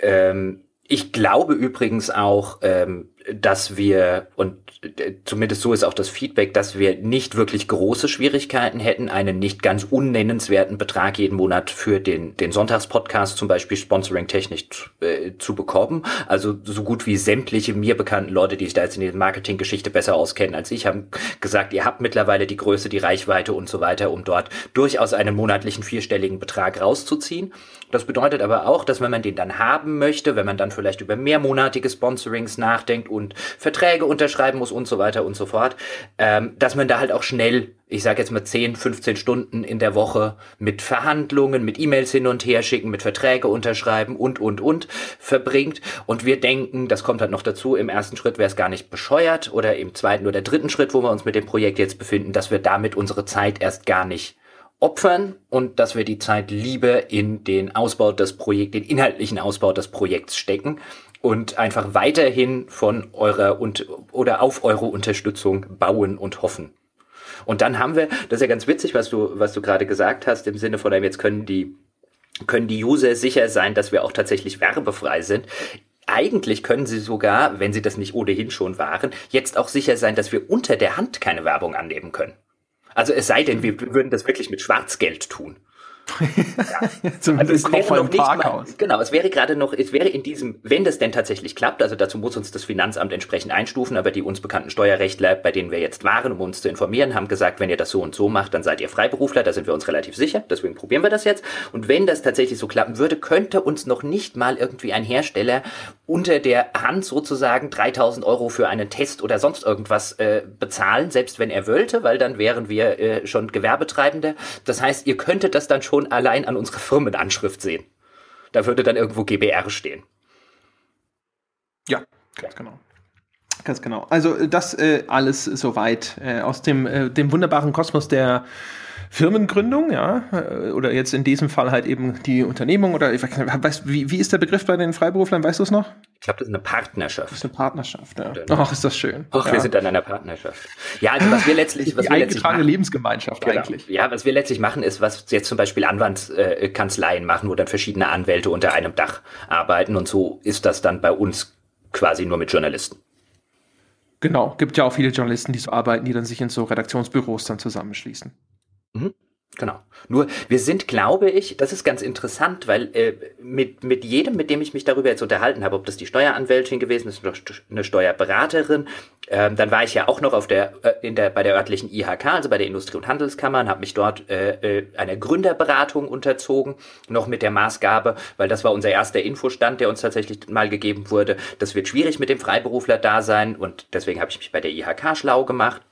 Ähm, ich glaube übrigens auch, ähm, dass wir, und äh, zumindest so ist auch das Feedback, dass wir nicht wirklich große Schwierigkeiten hätten, einen nicht ganz unnennenswerten Betrag jeden Monat für den, den Sonntagspodcast zum Beispiel sponsoring-technisch äh, zu bekommen. Also so gut wie sämtliche mir bekannten Leute, die sich da jetzt in der Marketinggeschichte besser auskennen als ich, haben gesagt, ihr habt mittlerweile die Größe, die Reichweite und so weiter, um dort durchaus einen monatlichen vierstelligen Betrag rauszuziehen. Das bedeutet aber auch, dass wenn man den dann haben möchte, wenn man dann vielleicht über mehrmonatige Sponsorings nachdenkt und Verträge unterschreiben muss und so weiter und so fort, ähm, dass man da halt auch schnell, ich sage jetzt mal 10, 15 Stunden in der Woche mit Verhandlungen, mit E-Mails hin und her schicken, mit Verträge unterschreiben und, und, und verbringt. Und wir denken, das kommt halt noch dazu, im ersten Schritt wäre es gar nicht bescheuert oder im zweiten oder dritten Schritt, wo wir uns mit dem Projekt jetzt befinden, dass wir damit unsere Zeit erst gar nicht opfern und dass wir die Zeit lieber in den Ausbau des Projekts, den inhaltlichen Ausbau des Projekts stecken und einfach weiterhin von eurer und oder auf eure Unterstützung bauen und hoffen. Und dann haben wir, das ist ja ganz witzig, was du, was du gerade gesagt hast, im Sinne von, jetzt können die, können die User sicher sein, dass wir auch tatsächlich werbefrei sind. Eigentlich können sie sogar, wenn sie das nicht ohnehin schon waren, jetzt auch sicher sein, dass wir unter der Hand keine Werbung annehmen können. Also es sei denn, wir würden das wirklich mit Schwarzgeld tun. Ja. Zumindest also es wäre noch nicht mal, genau, es wäre gerade noch, es wäre in diesem, wenn das denn tatsächlich klappt, also dazu muss uns das Finanzamt entsprechend einstufen, aber die uns bekannten Steuerrechtler, bei denen wir jetzt waren, um uns zu informieren, haben gesagt, wenn ihr das so und so macht, dann seid ihr Freiberufler, da sind wir uns relativ sicher, deswegen probieren wir das jetzt. Und wenn das tatsächlich so klappen würde, könnte uns noch nicht mal irgendwie ein Hersteller unter der Hand sozusagen 3000 Euro für einen Test oder sonst irgendwas äh, bezahlen, selbst wenn er wollte, weil dann wären wir äh, schon Gewerbetreibende. Das heißt, ihr könntet das dann schon allein an unserer Firmenanschrift sehen. Da würde dann irgendwo GBR stehen. Ja, ganz genau. Ganz genau. Also das äh, alles soweit äh, aus dem, äh, dem wunderbaren Kosmos der Firmengründung, ja, äh, oder jetzt in diesem Fall halt eben die Unternehmung oder weiß, wie, wie ist der Begriff bei den Freiberuflern, weißt du es noch? Ich glaube, das ist eine Partnerschaft. Das ist eine Partnerschaft, ja. Ach, ist das schön. Ach, ja. wir sind an einer Partnerschaft. Ja, also was wir letztlich, was die wir letztlich machen, Lebensgemeinschaft genau. eigentlich. Ja, was wir letztlich machen, ist, was jetzt zum Beispiel Anwaltskanzleien machen, wo dann verschiedene Anwälte unter einem Dach arbeiten und so ist das dann bei uns quasi nur mit Journalisten. Genau, gibt ja auch viele Journalisten, die so arbeiten, die dann sich in so Redaktionsbüros dann zusammenschließen. Mhm. Genau. Nur wir sind, glaube ich, das ist ganz interessant, weil äh, mit, mit jedem, mit dem ich mich darüber jetzt unterhalten habe, ob das die Steueranwältin gewesen ist, eine Steuerberaterin, äh, dann war ich ja auch noch auf der, äh, in der, bei der örtlichen IHK, also bei der Industrie- und Handelskammer, und habe mich dort äh, äh, einer Gründerberatung unterzogen, noch mit der Maßgabe, weil das war unser erster Infostand, der uns tatsächlich mal gegeben wurde. Das wird schwierig mit dem Freiberufler-Dasein und deswegen habe ich mich bei der IHK schlau gemacht.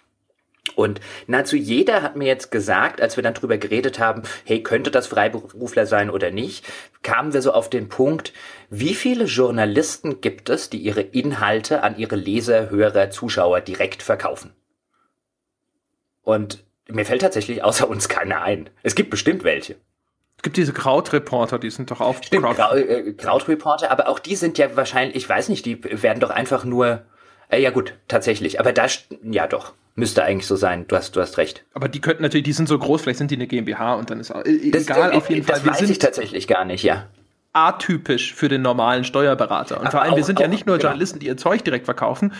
Und nahezu jeder hat mir jetzt gesagt, als wir dann drüber geredet haben, hey, könnte das Freiberufler sein oder nicht, kamen wir so auf den Punkt, wie viele Journalisten gibt es, die ihre Inhalte an ihre Leser, Hörer, Zuschauer direkt verkaufen? Und mir fällt tatsächlich außer uns keiner ein. Es gibt bestimmt welche. Es gibt diese Krautreporter, die sind doch auf Stimmt, Kraut, äh, Krautreporter, aber auch die sind ja wahrscheinlich, ich weiß nicht, die werden doch einfach nur, äh, ja gut, tatsächlich, aber da, ja doch, müsste eigentlich so sein, du hast, du hast recht. Aber die könnten natürlich, die sind so groß, vielleicht sind die eine GmbH und dann ist auch, äh, das, egal, auf jeden das Fall. Das weiß ich tatsächlich gar nicht, ja atypisch für den normalen Steuerberater. Und vor allem, auch, wir sind ja nicht nur genau. Journalisten, die ihr Zeug direkt verkaufen,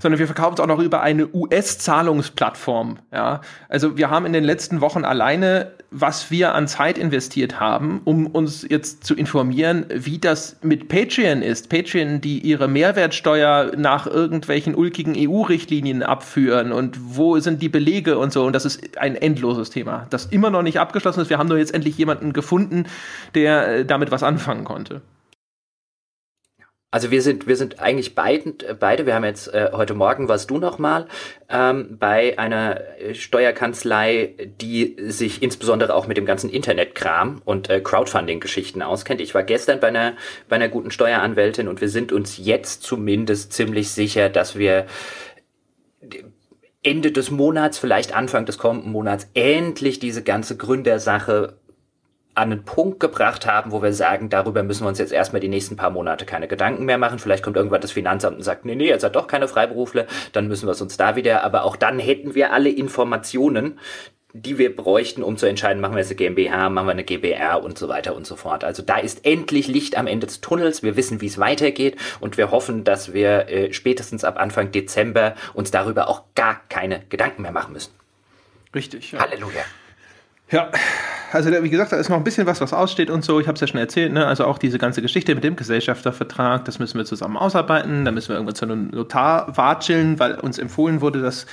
sondern wir verkaufen es auch noch über eine US-Zahlungsplattform. Ja, also wir haben in den letzten Wochen alleine, was wir an Zeit investiert haben, um uns jetzt zu informieren, wie das mit Patreon ist. Patreon, die ihre Mehrwertsteuer nach irgendwelchen ulkigen EU-Richtlinien abführen und wo sind die Belege und so. Und das ist ein endloses Thema, das immer noch nicht abgeschlossen ist. Wir haben nur jetzt endlich jemanden gefunden, der äh, damit was anfangen konnte. Also wir sind, wir sind eigentlich beiden, beide, wir haben jetzt äh, heute Morgen warst du noch mal ähm, bei einer Steuerkanzlei, die sich insbesondere auch mit dem ganzen Internetkram und äh, Crowdfunding-Geschichten auskennt. Ich war gestern bei einer, bei einer guten Steueranwältin und wir sind uns jetzt zumindest ziemlich sicher, dass wir Ende des Monats, vielleicht Anfang des kommenden Monats, endlich diese ganze Gründersache an einen Punkt gebracht haben, wo wir sagen, darüber müssen wir uns jetzt erstmal die nächsten paar Monate keine Gedanken mehr machen. Vielleicht kommt irgendwann das Finanzamt und sagt, nee, nee, jetzt hat doch keine Freiberufler, dann müssen wir es uns da wieder, aber auch dann hätten wir alle Informationen, die wir bräuchten, um zu entscheiden, machen wir jetzt eine GmbH, machen wir eine GBR und so weiter und so fort. Also da ist endlich Licht am Ende des Tunnels. Wir wissen, wie es weitergeht und wir hoffen, dass wir äh, spätestens ab Anfang Dezember uns darüber auch gar keine Gedanken mehr machen müssen. Richtig. Ja. Halleluja. Ja, also wie gesagt, da ist noch ein bisschen was, was aussteht und so. Ich habe es ja schon erzählt, ne? also auch diese ganze Geschichte mit dem Gesellschaftervertrag, das müssen wir zusammen ausarbeiten. Da müssen wir irgendwann zu einem Notar watscheln, weil uns empfohlen wurde, das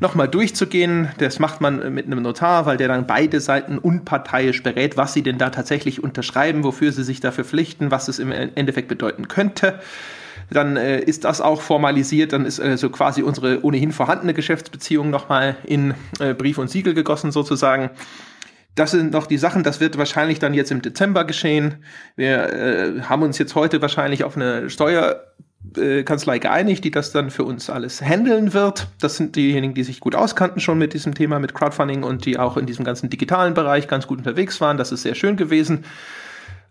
nochmal durchzugehen. Das macht man mit einem Notar, weil der dann beide Seiten unparteiisch berät, was sie denn da tatsächlich unterschreiben, wofür sie sich dafür pflichten, was es im Endeffekt bedeuten könnte dann äh, ist das auch formalisiert, dann ist äh, quasi unsere ohnehin vorhandene Geschäftsbeziehung nochmal in äh, Brief und Siegel gegossen sozusagen. Das sind noch die Sachen, das wird wahrscheinlich dann jetzt im Dezember geschehen. Wir äh, haben uns jetzt heute wahrscheinlich auf eine Steuerkanzlei geeinigt, die das dann für uns alles handeln wird. Das sind diejenigen, die sich gut auskannten schon mit diesem Thema, mit Crowdfunding und die auch in diesem ganzen digitalen Bereich ganz gut unterwegs waren. Das ist sehr schön gewesen.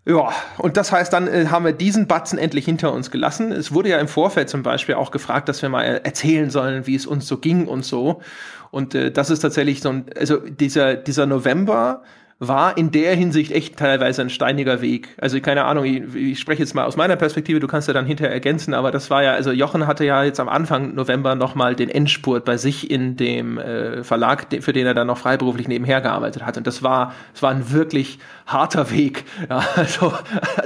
Ja, und das heißt, dann äh, haben wir diesen Batzen endlich hinter uns gelassen. Es wurde ja im Vorfeld zum Beispiel auch gefragt, dass wir mal erzählen sollen, wie es uns so ging und so. Und äh, das ist tatsächlich so ein, also dieser, dieser November, war in der Hinsicht echt teilweise ein steiniger Weg. Also keine Ahnung, ich, ich, spreche jetzt mal aus meiner Perspektive, du kannst ja dann hinterher ergänzen, aber das war ja, also Jochen hatte ja jetzt am Anfang November nochmal den Endspurt bei sich in dem äh, Verlag, für den er dann noch freiberuflich nebenher gearbeitet hat. Und das war, das war ein wirklich harter Weg. Ja, also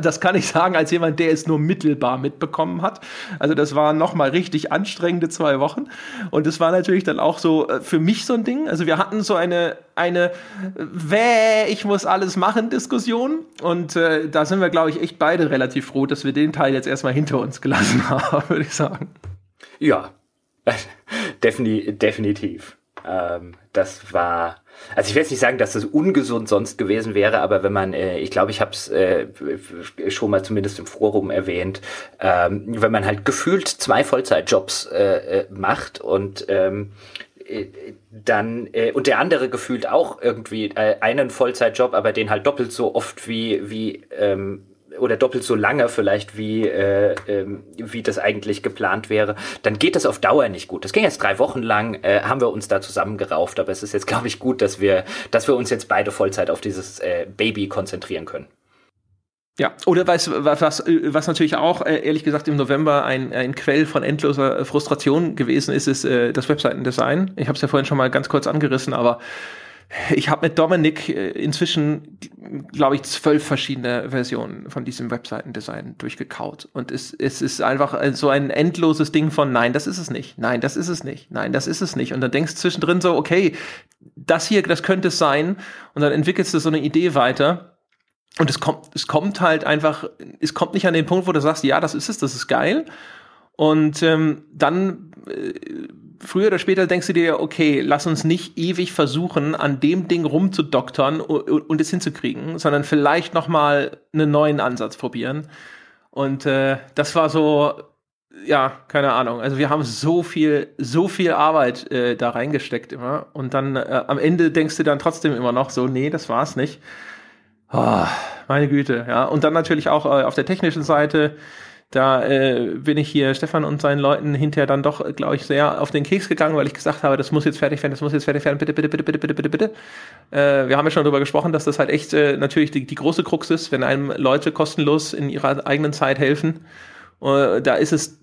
das kann ich sagen als jemand, der es nur mittelbar mitbekommen hat. Also das waren nochmal richtig anstrengende zwei Wochen. Und es war natürlich dann auch so äh, für mich so ein Ding. Also wir hatten so eine, eine Wäh ich muss alles machen Diskussion. Und äh, da sind wir, glaube ich, echt beide relativ froh, dass wir den Teil jetzt erstmal hinter uns gelassen haben, würde ich sagen. Ja, Defini definitiv. Ähm, das war, also ich will jetzt nicht sagen, dass das ungesund sonst gewesen wäre, aber wenn man, äh, ich glaube, ich habe es äh, schon mal zumindest im Forum erwähnt, ähm, wenn man halt gefühlt zwei Vollzeitjobs äh, äh macht und ähm, äh, dann äh, und der andere gefühlt auch irgendwie äh, einen Vollzeitjob, aber den halt doppelt so oft wie wie ähm, oder doppelt so lange vielleicht wie äh, ähm, wie das eigentlich geplant wäre, dann geht das auf Dauer nicht gut. Das ging jetzt drei Wochen lang, äh, haben wir uns da zusammengerauft, aber es ist jetzt glaube ich gut, dass wir dass wir uns jetzt beide Vollzeit auf dieses äh, Baby konzentrieren können. Ja, oder was, was, was natürlich auch, äh, ehrlich gesagt, im November ein, ein Quell von endloser Frustration gewesen ist, ist äh, das Webseitendesign. Ich habe es ja vorhin schon mal ganz kurz angerissen, aber ich habe mit Dominik äh, inzwischen, glaube ich, zwölf verschiedene Versionen von diesem Webseitendesign durchgekaut. Und es, es ist einfach so ein endloses Ding von nein, das ist es nicht, nein, das ist es nicht, nein, das ist es nicht. Und dann denkst du zwischendrin so, okay, das hier, das könnte es sein. Und dann entwickelst du so eine Idee weiter und es kommt, es kommt halt einfach, es kommt nicht an den Punkt, wo du sagst, ja, das ist es, das ist geil. Und ähm, dann äh, früher oder später denkst du dir, okay, lass uns nicht ewig versuchen, an dem Ding rumzudoktern und, es hinzukriegen, sondern vielleicht noch mal einen neuen Ansatz probieren. Und äh, das war so, ja, keine Ahnung. Also wir haben so viel, so viel Arbeit äh, da reingesteckt immer. Und dann äh, am Ende denkst du dann trotzdem immer noch so, nee, das war's nicht. Oh, meine Güte, ja. Und dann natürlich auch äh, auf der technischen Seite, da äh, bin ich hier Stefan und seinen Leuten hinterher dann doch, glaube ich, sehr auf den Keks gegangen, weil ich gesagt habe, das muss jetzt fertig werden, das muss jetzt fertig werden, bitte, bitte, bitte, bitte, bitte, bitte, bitte. Äh, wir haben ja schon darüber gesprochen, dass das halt echt äh, natürlich die, die große Krux ist, wenn einem Leute kostenlos in ihrer eigenen Zeit helfen. Äh, da ist es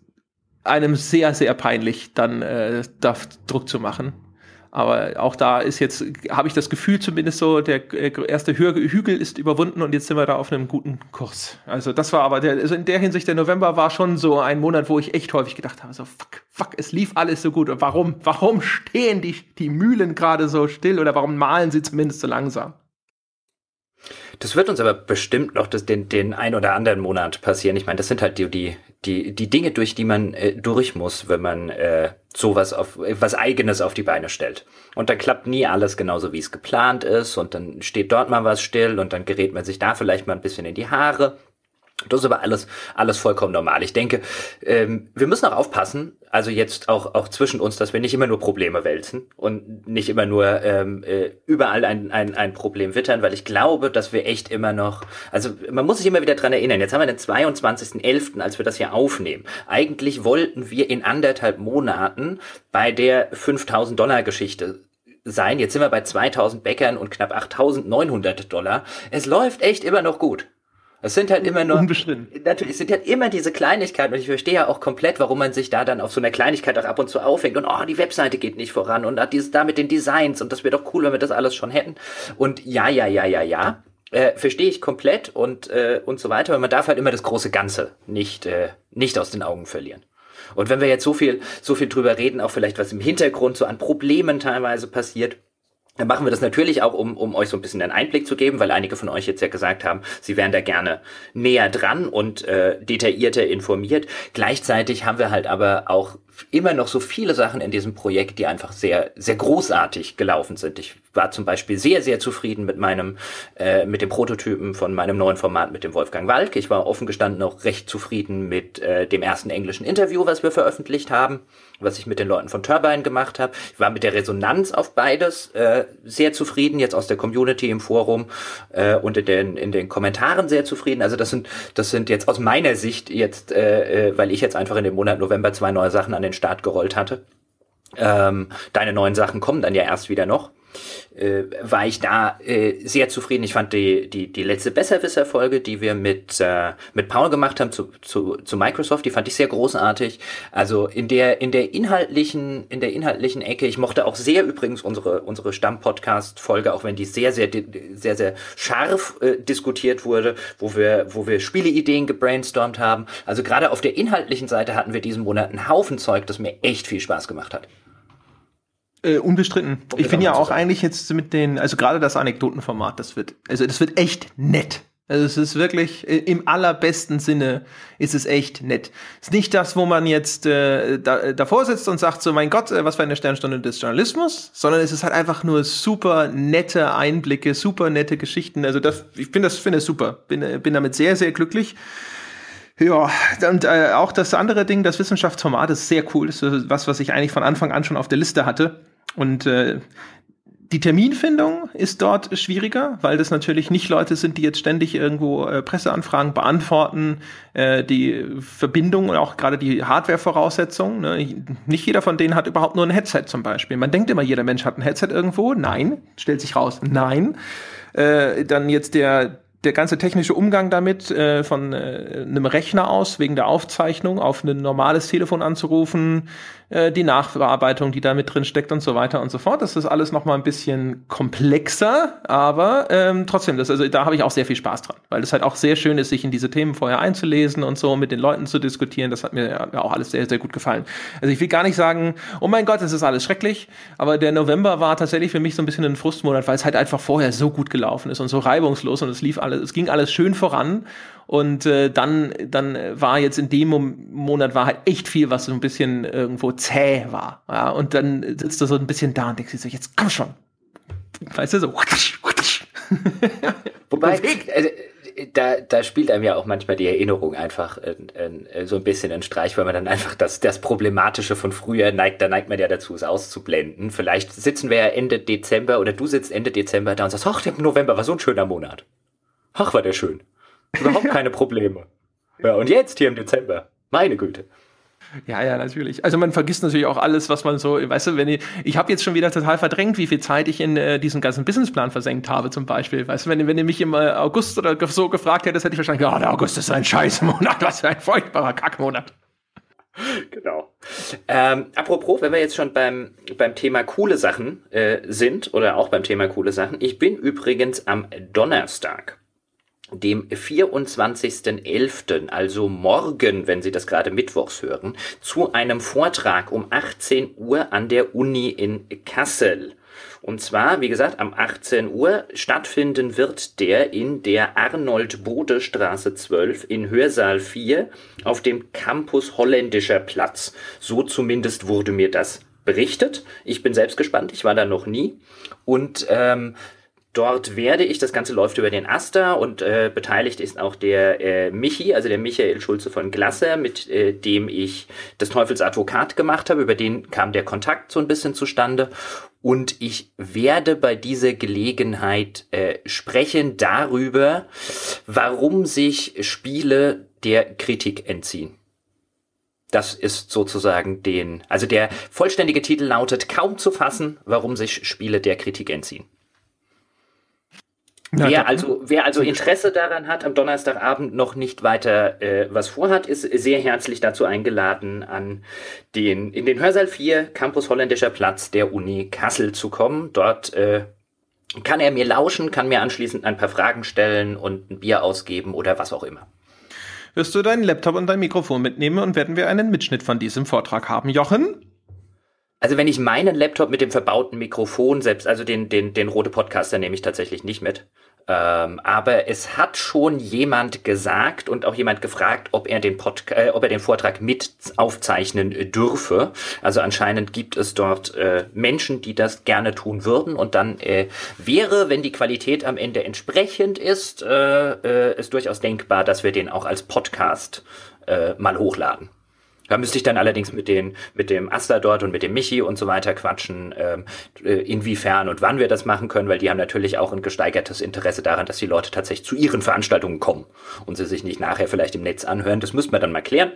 einem sehr, sehr peinlich, dann äh, da Druck zu machen. Aber auch da ist jetzt, habe ich das Gefühl zumindest so, der äh, erste Hügel ist überwunden und jetzt sind wir da auf einem guten Kurs. Also das war aber, der, also in der Hinsicht, der November war schon so ein Monat, wo ich echt häufig gedacht habe, so fuck, fuck, es lief alles so gut. Und warum, warum stehen die, die Mühlen gerade so still oder warum malen sie zumindest so langsam? Das wird uns aber bestimmt noch das, den, den ein oder anderen Monat passieren. Ich meine, das sind halt die, die, die, die Dinge, durch die man äh, durch muss, wenn man äh, sowas auf was eigenes auf die Beine stellt. Und dann klappt nie alles genauso, wie es geplant ist. Und dann steht dort mal was still und dann gerät man sich da vielleicht mal ein bisschen in die Haare. Das ist aber alles, alles vollkommen normal. Ich denke, ähm, wir müssen auch aufpassen, also jetzt auch, auch zwischen uns, dass wir nicht immer nur Probleme wälzen und nicht immer nur ähm, äh, überall ein, ein, ein Problem wittern, weil ich glaube, dass wir echt immer noch, also man muss sich immer wieder dran erinnern, jetzt haben wir den 22.11., als wir das hier aufnehmen. Eigentlich wollten wir in anderthalb Monaten bei der 5000 Dollar Geschichte sein. Jetzt sind wir bei 2000 Bäckern und knapp 8900 Dollar. Es läuft echt immer noch gut. Es sind halt immer nur. Unbestritten. Natürlich, es sind halt immer diese Kleinigkeiten und ich verstehe ja auch komplett, warum man sich da dann auf so einer Kleinigkeit auch ab und zu aufhängt und oh, die Webseite geht nicht voran und dieses da mit den Designs und das wäre doch cool, wenn wir das alles schon hätten. Und ja, ja, ja, ja, ja. Äh, verstehe ich komplett und, äh, und so weiter, aber man darf halt immer das große Ganze nicht, äh, nicht aus den Augen verlieren. Und wenn wir jetzt so viel, so viel drüber reden, auch vielleicht was im Hintergrund so an Problemen teilweise passiert, dann machen wir das natürlich auch, um, um euch so ein bisschen einen Einblick zu geben, weil einige von euch jetzt ja gesagt haben, sie wären da gerne näher dran und äh, detaillierter informiert. Gleichzeitig haben wir halt aber auch immer noch so viele Sachen in diesem Projekt, die einfach sehr, sehr großartig gelaufen sind. Ich war zum Beispiel sehr, sehr zufrieden mit meinem, äh, mit dem Prototypen von meinem neuen Format mit dem Wolfgang Walk. Ich war offen gestanden auch recht zufrieden mit äh, dem ersten englischen Interview, was wir veröffentlicht haben was ich mit den Leuten von Turbine gemacht habe. Ich war mit der Resonanz auf beides äh, sehr zufrieden, jetzt aus der Community im Forum äh, und in den, in den Kommentaren sehr zufrieden. Also das sind, das sind jetzt aus meiner Sicht jetzt, äh, äh, weil ich jetzt einfach in dem Monat November zwei neue Sachen an den Start gerollt hatte. Ähm, deine neuen Sachen kommen dann ja erst wieder noch äh, war ich da äh, sehr zufrieden. Ich fand die, die, die letzte Besserwisser-Folge, die wir mit, äh, mit Paul gemacht haben zu, zu, zu Microsoft, die fand ich sehr großartig. Also in der, in der inhaltlichen, in der inhaltlichen Ecke, ich mochte auch sehr übrigens unsere, unsere Stamm-Podcast-Folge, auch wenn die sehr, sehr, sehr, sehr scharf äh, diskutiert wurde, wo wir, wo wir Spieleideen gebrainstormt haben. Also gerade auf der inhaltlichen Seite hatten wir diesen Monat einen Haufen Zeug, das mir echt viel Spaß gemacht hat. Äh, unbestritten. Um ich bin ja auch eigentlich jetzt mit den, also gerade das Anekdotenformat, das wird, also das wird echt nett. Also es ist wirklich äh, im allerbesten Sinne ist es echt nett. Es ist nicht das, wo man jetzt äh, da, davor sitzt und sagt so, mein Gott, äh, was für eine Sternstunde des Journalismus, sondern es ist halt einfach nur super nette Einblicke, super nette Geschichten. Also das, ich bin das finde es super, bin äh, bin damit sehr sehr glücklich. Ja, und äh, auch das andere Ding, das Wissenschaftsformat ist sehr cool. Das ist was, was ich eigentlich von Anfang an schon auf der Liste hatte. Und äh, die Terminfindung ist dort schwieriger, weil das natürlich nicht Leute sind, die jetzt ständig irgendwo äh, Presseanfragen beantworten, äh, die Verbindung und auch gerade die Hardware-Voraussetzungen. Ne? Nicht jeder von denen hat überhaupt nur ein Headset zum Beispiel. Man denkt immer, jeder Mensch hat ein Headset irgendwo. Nein, stellt sich raus, nein. Äh, dann jetzt der der ganze technische Umgang damit, äh, von äh, einem Rechner aus, wegen der Aufzeichnung, auf ein normales Telefon anzurufen, äh, die Nachbearbeitung, die da mit drin steckt und so weiter und so fort. Das ist alles noch mal ein bisschen komplexer, aber ähm, trotzdem, das, also da habe ich auch sehr viel Spaß dran, weil es halt auch sehr schön ist, sich in diese Themen vorher einzulesen und so mit den Leuten zu diskutieren. Das hat mir auch alles sehr, sehr gut gefallen. Also ich will gar nicht sagen, oh mein Gott, das ist alles schrecklich, aber der November war tatsächlich für mich so ein bisschen ein Frustmonat, weil es halt einfach vorher so gut gelaufen ist und so reibungslos und es lief alles, es ging alles schön voran und äh, dann, dann war jetzt in dem Monat war halt echt viel, was so ein bisschen irgendwo zäh war. Ja? Und dann sitzt du so ein bisschen da und denkst dir so, jetzt komm schon. Weißt du, so. Wobei, also, da, da spielt einem ja auch manchmal die Erinnerung einfach äh, äh, so ein bisschen ein Streich, weil man dann einfach das, das Problematische von früher neigt, da neigt man ja dazu, es auszublenden. Vielleicht sitzen wir ja Ende Dezember oder du sitzt Ende Dezember da und sagst, ach, der November war so ein schöner Monat. Ach, war der schön. Überhaupt keine Probleme. Ja, und jetzt hier im Dezember. Meine Güte. Ja, ja, natürlich. Also man vergisst natürlich auch alles, was man so, weißt du, wenn ich, ich habe jetzt schon wieder total verdrängt, wie viel Zeit ich in äh, diesen ganzen Businessplan versenkt habe, zum Beispiel. Weißt du, wenn, wenn ihr mich im äh, August oder so gefragt hättest, hätte ich wahrscheinlich gesagt, oh, der August ist ein Scheißmonat, was für ein furchtbarer Kackmonat. Genau. Ähm, apropos, wenn wir jetzt schon beim, beim Thema coole Sachen äh, sind oder auch beim Thema coole Sachen, ich bin übrigens am Donnerstag dem 24.11., also morgen, wenn Sie das gerade mittwochs hören, zu einem Vortrag um 18 Uhr an der Uni in Kassel. Und zwar, wie gesagt, am 18 Uhr stattfinden wird der in der Arnold-Bode-Straße 12 in Hörsaal 4 auf dem Campus Holländischer Platz. So zumindest wurde mir das berichtet. Ich bin selbst gespannt, ich war da noch nie. Und ähm, Dort werde ich, das Ganze läuft über den Aster und äh, beteiligt ist auch der äh, Michi, also der Michael Schulze von Glasser, mit äh, dem ich das Teufels Advokat gemacht habe. Über den kam der Kontakt so ein bisschen zustande. Und ich werde bei dieser Gelegenheit äh, sprechen darüber, warum sich Spiele der Kritik entziehen. Das ist sozusagen den, also der vollständige Titel lautet kaum zu fassen, warum sich Spiele der Kritik entziehen. Ja, wer, also, wer also Interesse daran hat, am Donnerstagabend noch nicht weiter äh, was vorhat, ist sehr herzlich dazu eingeladen, an den, in den Hörsaal 4 Campus Holländischer Platz der Uni Kassel zu kommen. Dort äh, kann er mir lauschen, kann mir anschließend ein paar Fragen stellen und ein Bier ausgeben oder was auch immer. Wirst du deinen Laptop und dein Mikrofon mitnehmen und werden wir einen Mitschnitt von diesem Vortrag haben, Jochen? Also wenn ich meinen Laptop mit dem verbauten Mikrofon selbst, also den, den, den rote Podcaster nehme ich tatsächlich nicht mit. Ähm, aber es hat schon jemand gesagt und auch jemand gefragt, ob er den Pod äh, ob er den Vortrag mit aufzeichnen dürfe. Also anscheinend gibt es dort äh, Menschen, die das gerne tun würden und dann äh, wäre, wenn die Qualität am Ende entsprechend ist, äh, äh, ist durchaus denkbar, dass wir den auch als Podcast äh, mal hochladen. Da müsste ich dann allerdings mit den, mit dem Asta dort und mit dem Michi und so weiter quatschen, ähm, äh, inwiefern und wann wir das machen können, weil die haben natürlich auch ein gesteigertes Interesse daran, dass die Leute tatsächlich zu ihren Veranstaltungen kommen und sie sich nicht nachher vielleicht im Netz anhören. Das müsste man dann mal klären.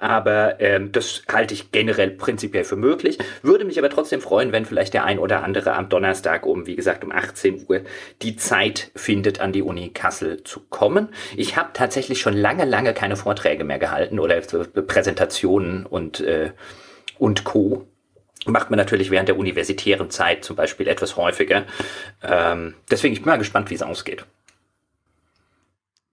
Aber ähm, das halte ich generell prinzipiell für möglich. Würde mich aber trotzdem freuen, wenn vielleicht der ein oder andere am Donnerstag um, wie gesagt, um 18 Uhr die Zeit findet, an die Uni Kassel zu kommen. Ich habe tatsächlich schon lange, lange keine Vorträge mehr gehalten oder Präsentationen Dissertationen und, äh, und Co. Macht man natürlich während der universitären Zeit zum Beispiel etwas häufiger. Ähm, deswegen ich bin mal gespannt, wie es ausgeht.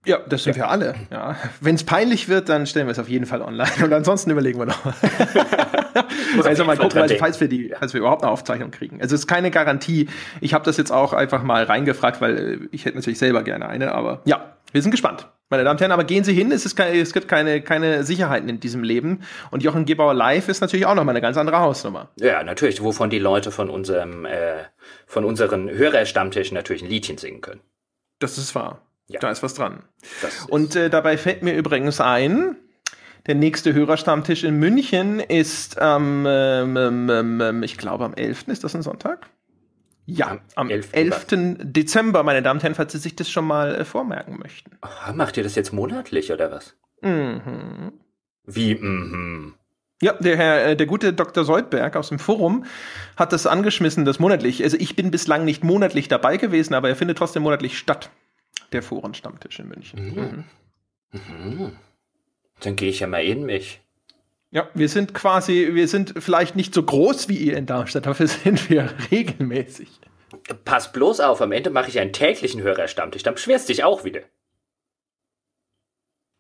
Ja, das sind ja. wir alle. Ja. Wenn es peinlich wird, dann stellen wir es auf jeden Fall online. Und ansonsten überlegen wir noch. also mal gucken, also, falls, wir die, falls wir überhaupt eine Aufzeichnung kriegen. Also es ist keine Garantie. Ich habe das jetzt auch einfach mal reingefragt, weil ich hätte natürlich selber gerne eine. Aber ja, wir sind gespannt. Meine Damen und Herren, aber gehen Sie hin, es, ist keine, es gibt keine, keine Sicherheiten in diesem Leben. Und Jochen Gebauer live ist natürlich auch nochmal eine ganz andere Hausnummer. Ja, natürlich, wovon die Leute von unserem, äh, von unseren Hörerstammtischen natürlich ein Liedchen singen können. Das ist wahr. Ja. Da ist was dran. Ist und äh, dabei fällt mir übrigens ein, der nächste Hörerstammtisch in München ist am, ähm, ähm, ähm, ich glaube am 11. Ist das ein Sonntag? Ja, am 11. 11. Dezember, meine Damen und Herren, falls Sie sich das schon mal äh, vormerken möchten. Aha, macht ihr das jetzt monatlich oder was? Mhm. Wie, mhm. Ja, der Herr, äh, der gute Dr. Soldberg aus dem Forum hat das angeschmissen, das monatlich. Also ich bin bislang nicht monatlich dabei gewesen, aber er findet trotzdem monatlich statt. Der Forenstammtisch in München. Mhm. Mhm. mhm. Dann gehe ich ja mal in mich. Ja, wir sind quasi, wir sind vielleicht nicht so groß wie ihr in Darmstadt, dafür sind wir regelmäßig. Pass bloß auf, am Ende mache ich einen täglichen Hörerstammtisch, dann beschwerst dich auch wieder.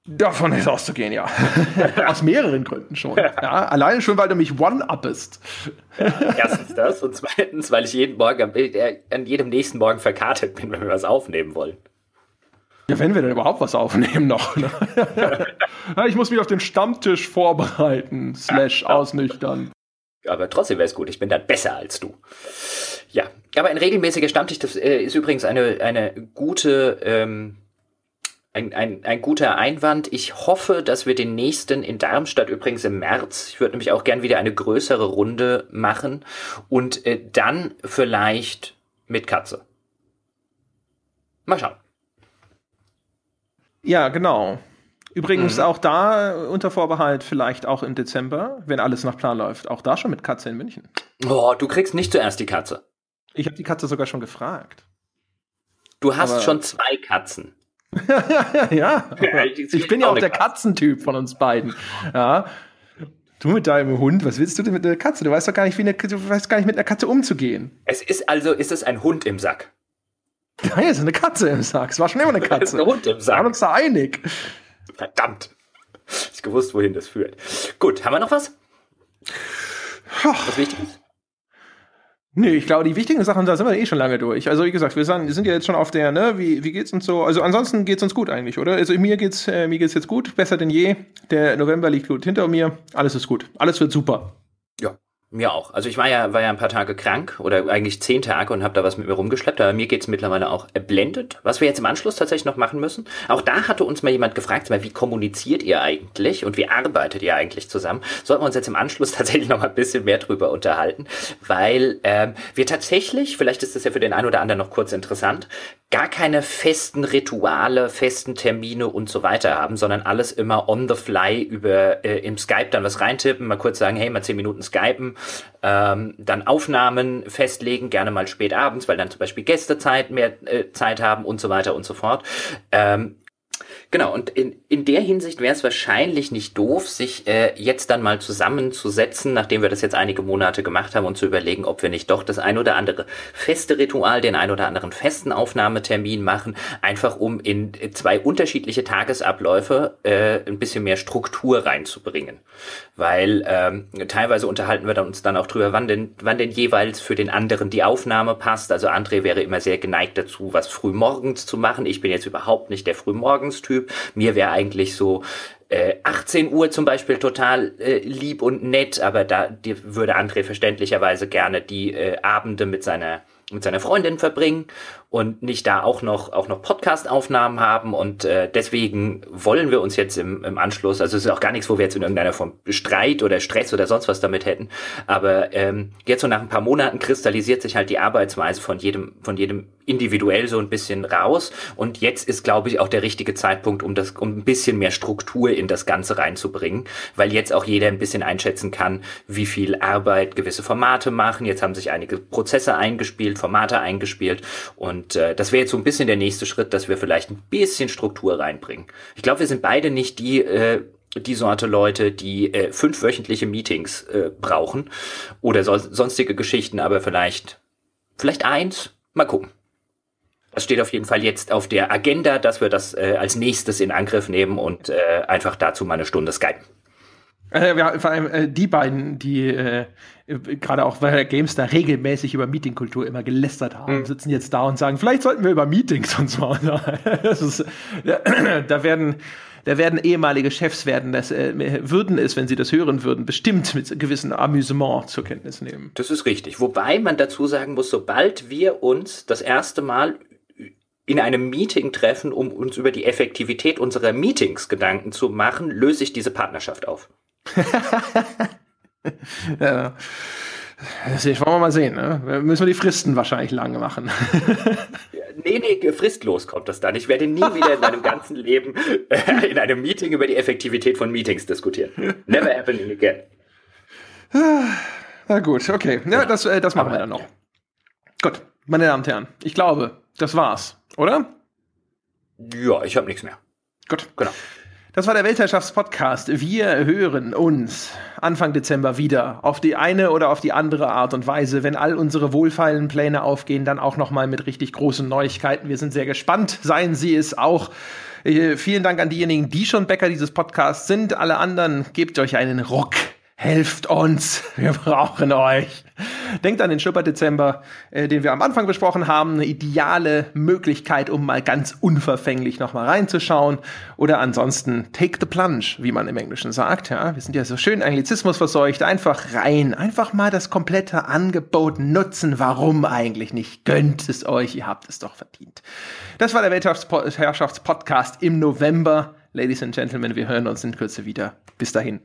Davon ist auszugehen, ja. Aus mehreren Gründen schon. Ja, alleine schon, weil du mich one-uppest. Ja, erstens das und zweitens, weil ich jeden Morgen, äh, an jedem nächsten Morgen verkartet bin, wenn wir was aufnehmen wollen. Ja, wenn wir denn überhaupt was aufnehmen noch. Ne? ich muss mich auf den Stammtisch vorbereiten, slash ausnüchtern. Aber trotzdem wäre es gut, ich bin dann besser als du. Ja, aber ein regelmäßiger Stammtisch das, äh, ist übrigens eine, eine gute, ähm, ein, ein, ein guter Einwand. Ich hoffe, dass wir den nächsten in Darmstadt übrigens im März, ich würde nämlich auch gern wieder eine größere Runde machen und äh, dann vielleicht mit Katze. Mal schauen. Ja, genau. Übrigens mhm. auch da unter Vorbehalt vielleicht auch im Dezember, wenn alles nach Plan läuft. Auch da schon mit Katze in München. Oh, du kriegst nicht zuerst die Katze. Ich habe die Katze sogar schon gefragt. Du hast Aber schon zwei Katzen. ja, ich bin ja auch der Katzentyp von uns beiden. Ja. Du mit deinem Hund, was willst du denn mit einer Katze? Du weißt doch gar nicht, wie eine, du weißt gar nicht mit einer Katze umzugehen. Es ist also, ist es ein Hund im Sack? Nein, es ist eine Katze im Sack. Es war schon immer eine Katze. es ist ein Hund im Sack. Wir waren uns da einig. Verdammt. Ich gewusst, wohin das führt. Gut, haben wir noch was? Was Wichtiges? Nee, ich glaube, die wichtigen Sachen, da sind wir eh schon lange durch. Also, wie gesagt, wir sind, sind ja jetzt schon auf der, ne, wie, wie geht's uns so? Also, ansonsten geht's uns gut eigentlich, oder? Also, mir geht's, äh, mir geht's jetzt gut, besser denn je. Der November liegt gut hinter mir. Alles ist gut. Alles wird super. Ja, mir auch. Also ich war ja, war ja ein paar Tage krank oder eigentlich zehn Tage und habe da was mit mir rumgeschleppt, aber mir geht's mittlerweile auch erblendet. Was wir jetzt im Anschluss tatsächlich noch machen müssen. Auch da hatte uns mal jemand gefragt, wie kommuniziert ihr eigentlich und wie arbeitet ihr eigentlich zusammen? Sollten wir uns jetzt im Anschluss tatsächlich noch mal ein bisschen mehr drüber unterhalten, weil ähm, wir tatsächlich, vielleicht ist das ja für den einen oder anderen noch kurz interessant, gar keine festen Rituale, festen Termine und so weiter haben, sondern alles immer on the fly über äh, im Skype dann was reintippen, mal kurz sagen, hey, mal zehn Minuten skypen, ähm, dann Aufnahmen festlegen, gerne mal spät abends, weil dann zum Beispiel Gäste Zeit mehr äh, Zeit haben und so weiter und so fort. Ähm, Genau, und in, in der Hinsicht wäre es wahrscheinlich nicht doof, sich äh, jetzt dann mal zusammenzusetzen, nachdem wir das jetzt einige Monate gemacht haben und zu überlegen, ob wir nicht doch das ein oder andere feste Ritual, den ein oder anderen festen Aufnahmetermin machen, einfach um in zwei unterschiedliche Tagesabläufe äh, ein bisschen mehr Struktur reinzubringen. Weil ähm, teilweise unterhalten wir uns dann auch drüber, wann denn, wann denn jeweils für den anderen die Aufnahme passt. Also André wäre immer sehr geneigt dazu, was frühmorgens zu machen. Ich bin jetzt überhaupt nicht der Frühmorgenstyp. Typ. Mir wäre eigentlich so äh, 18 Uhr zum Beispiel total äh, lieb und nett, aber da die würde André verständlicherweise gerne die äh, Abende mit seiner mit seiner Freundin verbringen und nicht da auch noch auch noch Podcast-Aufnahmen haben. Und äh, deswegen wollen wir uns jetzt im, im Anschluss, also es ist auch gar nichts, wo wir jetzt in irgendeiner Form Streit oder Stress oder sonst was damit hätten, aber ähm, jetzt so nach ein paar Monaten kristallisiert sich halt die Arbeitsweise von jedem von jedem individuell so ein bisschen raus. Und jetzt ist glaube ich auch der richtige Zeitpunkt, um das um ein bisschen mehr Struktur in das Ganze reinzubringen, weil jetzt auch jeder ein bisschen einschätzen kann, wie viel Arbeit gewisse Formate machen. Jetzt haben sich einige Prozesse eingespielt, Formate eingespielt. Und und äh, das wäre jetzt so ein bisschen der nächste Schritt, dass wir vielleicht ein bisschen Struktur reinbringen. Ich glaube, wir sind beide nicht die, äh, die Sorte Leute, die äh, fünf wöchentliche Meetings äh, brauchen oder so, sonstige Geschichten, aber vielleicht, vielleicht eins. Mal gucken. Das steht auf jeden Fall jetzt auf der Agenda, dass wir das äh, als nächstes in Angriff nehmen und äh, einfach dazu mal eine Stunde skypen. Äh, ja, vor allem äh, die beiden, die äh, gerade auch weil da regelmäßig über Meetingkultur immer gelästert haben, mhm. sitzen jetzt da und sagen, vielleicht sollten wir über Meetings und so. das ist, da werden da werden ehemalige Chefs werden das äh, würden es, wenn sie das hören würden, bestimmt mit gewissem Amüsement zur Kenntnis nehmen. Das ist richtig. Wobei man dazu sagen muss, sobald wir uns das erste Mal in einem Meeting treffen, um uns über die Effektivität unserer Meetings Gedanken zu machen, löse ich diese Partnerschaft auf. ja. Das wollen wir mal sehen. Ne? Müssen wir die Fristen wahrscheinlich lange machen. nee, nee, fristlos kommt das dann. Ich werde nie wieder in meinem ganzen Leben äh, in einem Meeting über die Effektivität von Meetings diskutieren. Never happening again. Na gut, okay. Ja, das, äh, das machen Aber, wir dann noch. Gut, meine Damen und Herren, ich glaube, das war's, oder? Ja, ich habe nichts mehr. Gut, genau. Das war der Weltherrschaftspodcast. Wir hören uns Anfang Dezember wieder auf die eine oder auf die andere Art und Weise, wenn all unsere wohlfeilen Pläne aufgehen, dann auch noch mal mit richtig großen Neuigkeiten. Wir sind sehr gespannt. Seien Sie es auch. Äh, vielen Dank an diejenigen, die schon Bäcker dieses Podcasts sind. Alle anderen gebt euch einen Ruck. Helft uns, wir brauchen euch. Denkt an den Schnupper-Dezember, äh, den wir am Anfang besprochen haben. Eine ideale Möglichkeit, um mal ganz unverfänglich nochmal reinzuschauen. Oder ansonsten take the plunge, wie man im Englischen sagt. Ja, wir sind ja so schön Anglizismus verseucht. Einfach rein. Einfach mal das komplette Angebot nutzen. Warum eigentlich nicht? Gönnt es euch. Ihr habt es doch verdient. Das war der Weltherrschaftspodcast im November. Ladies and Gentlemen, wir hören uns in Kürze wieder. Bis dahin.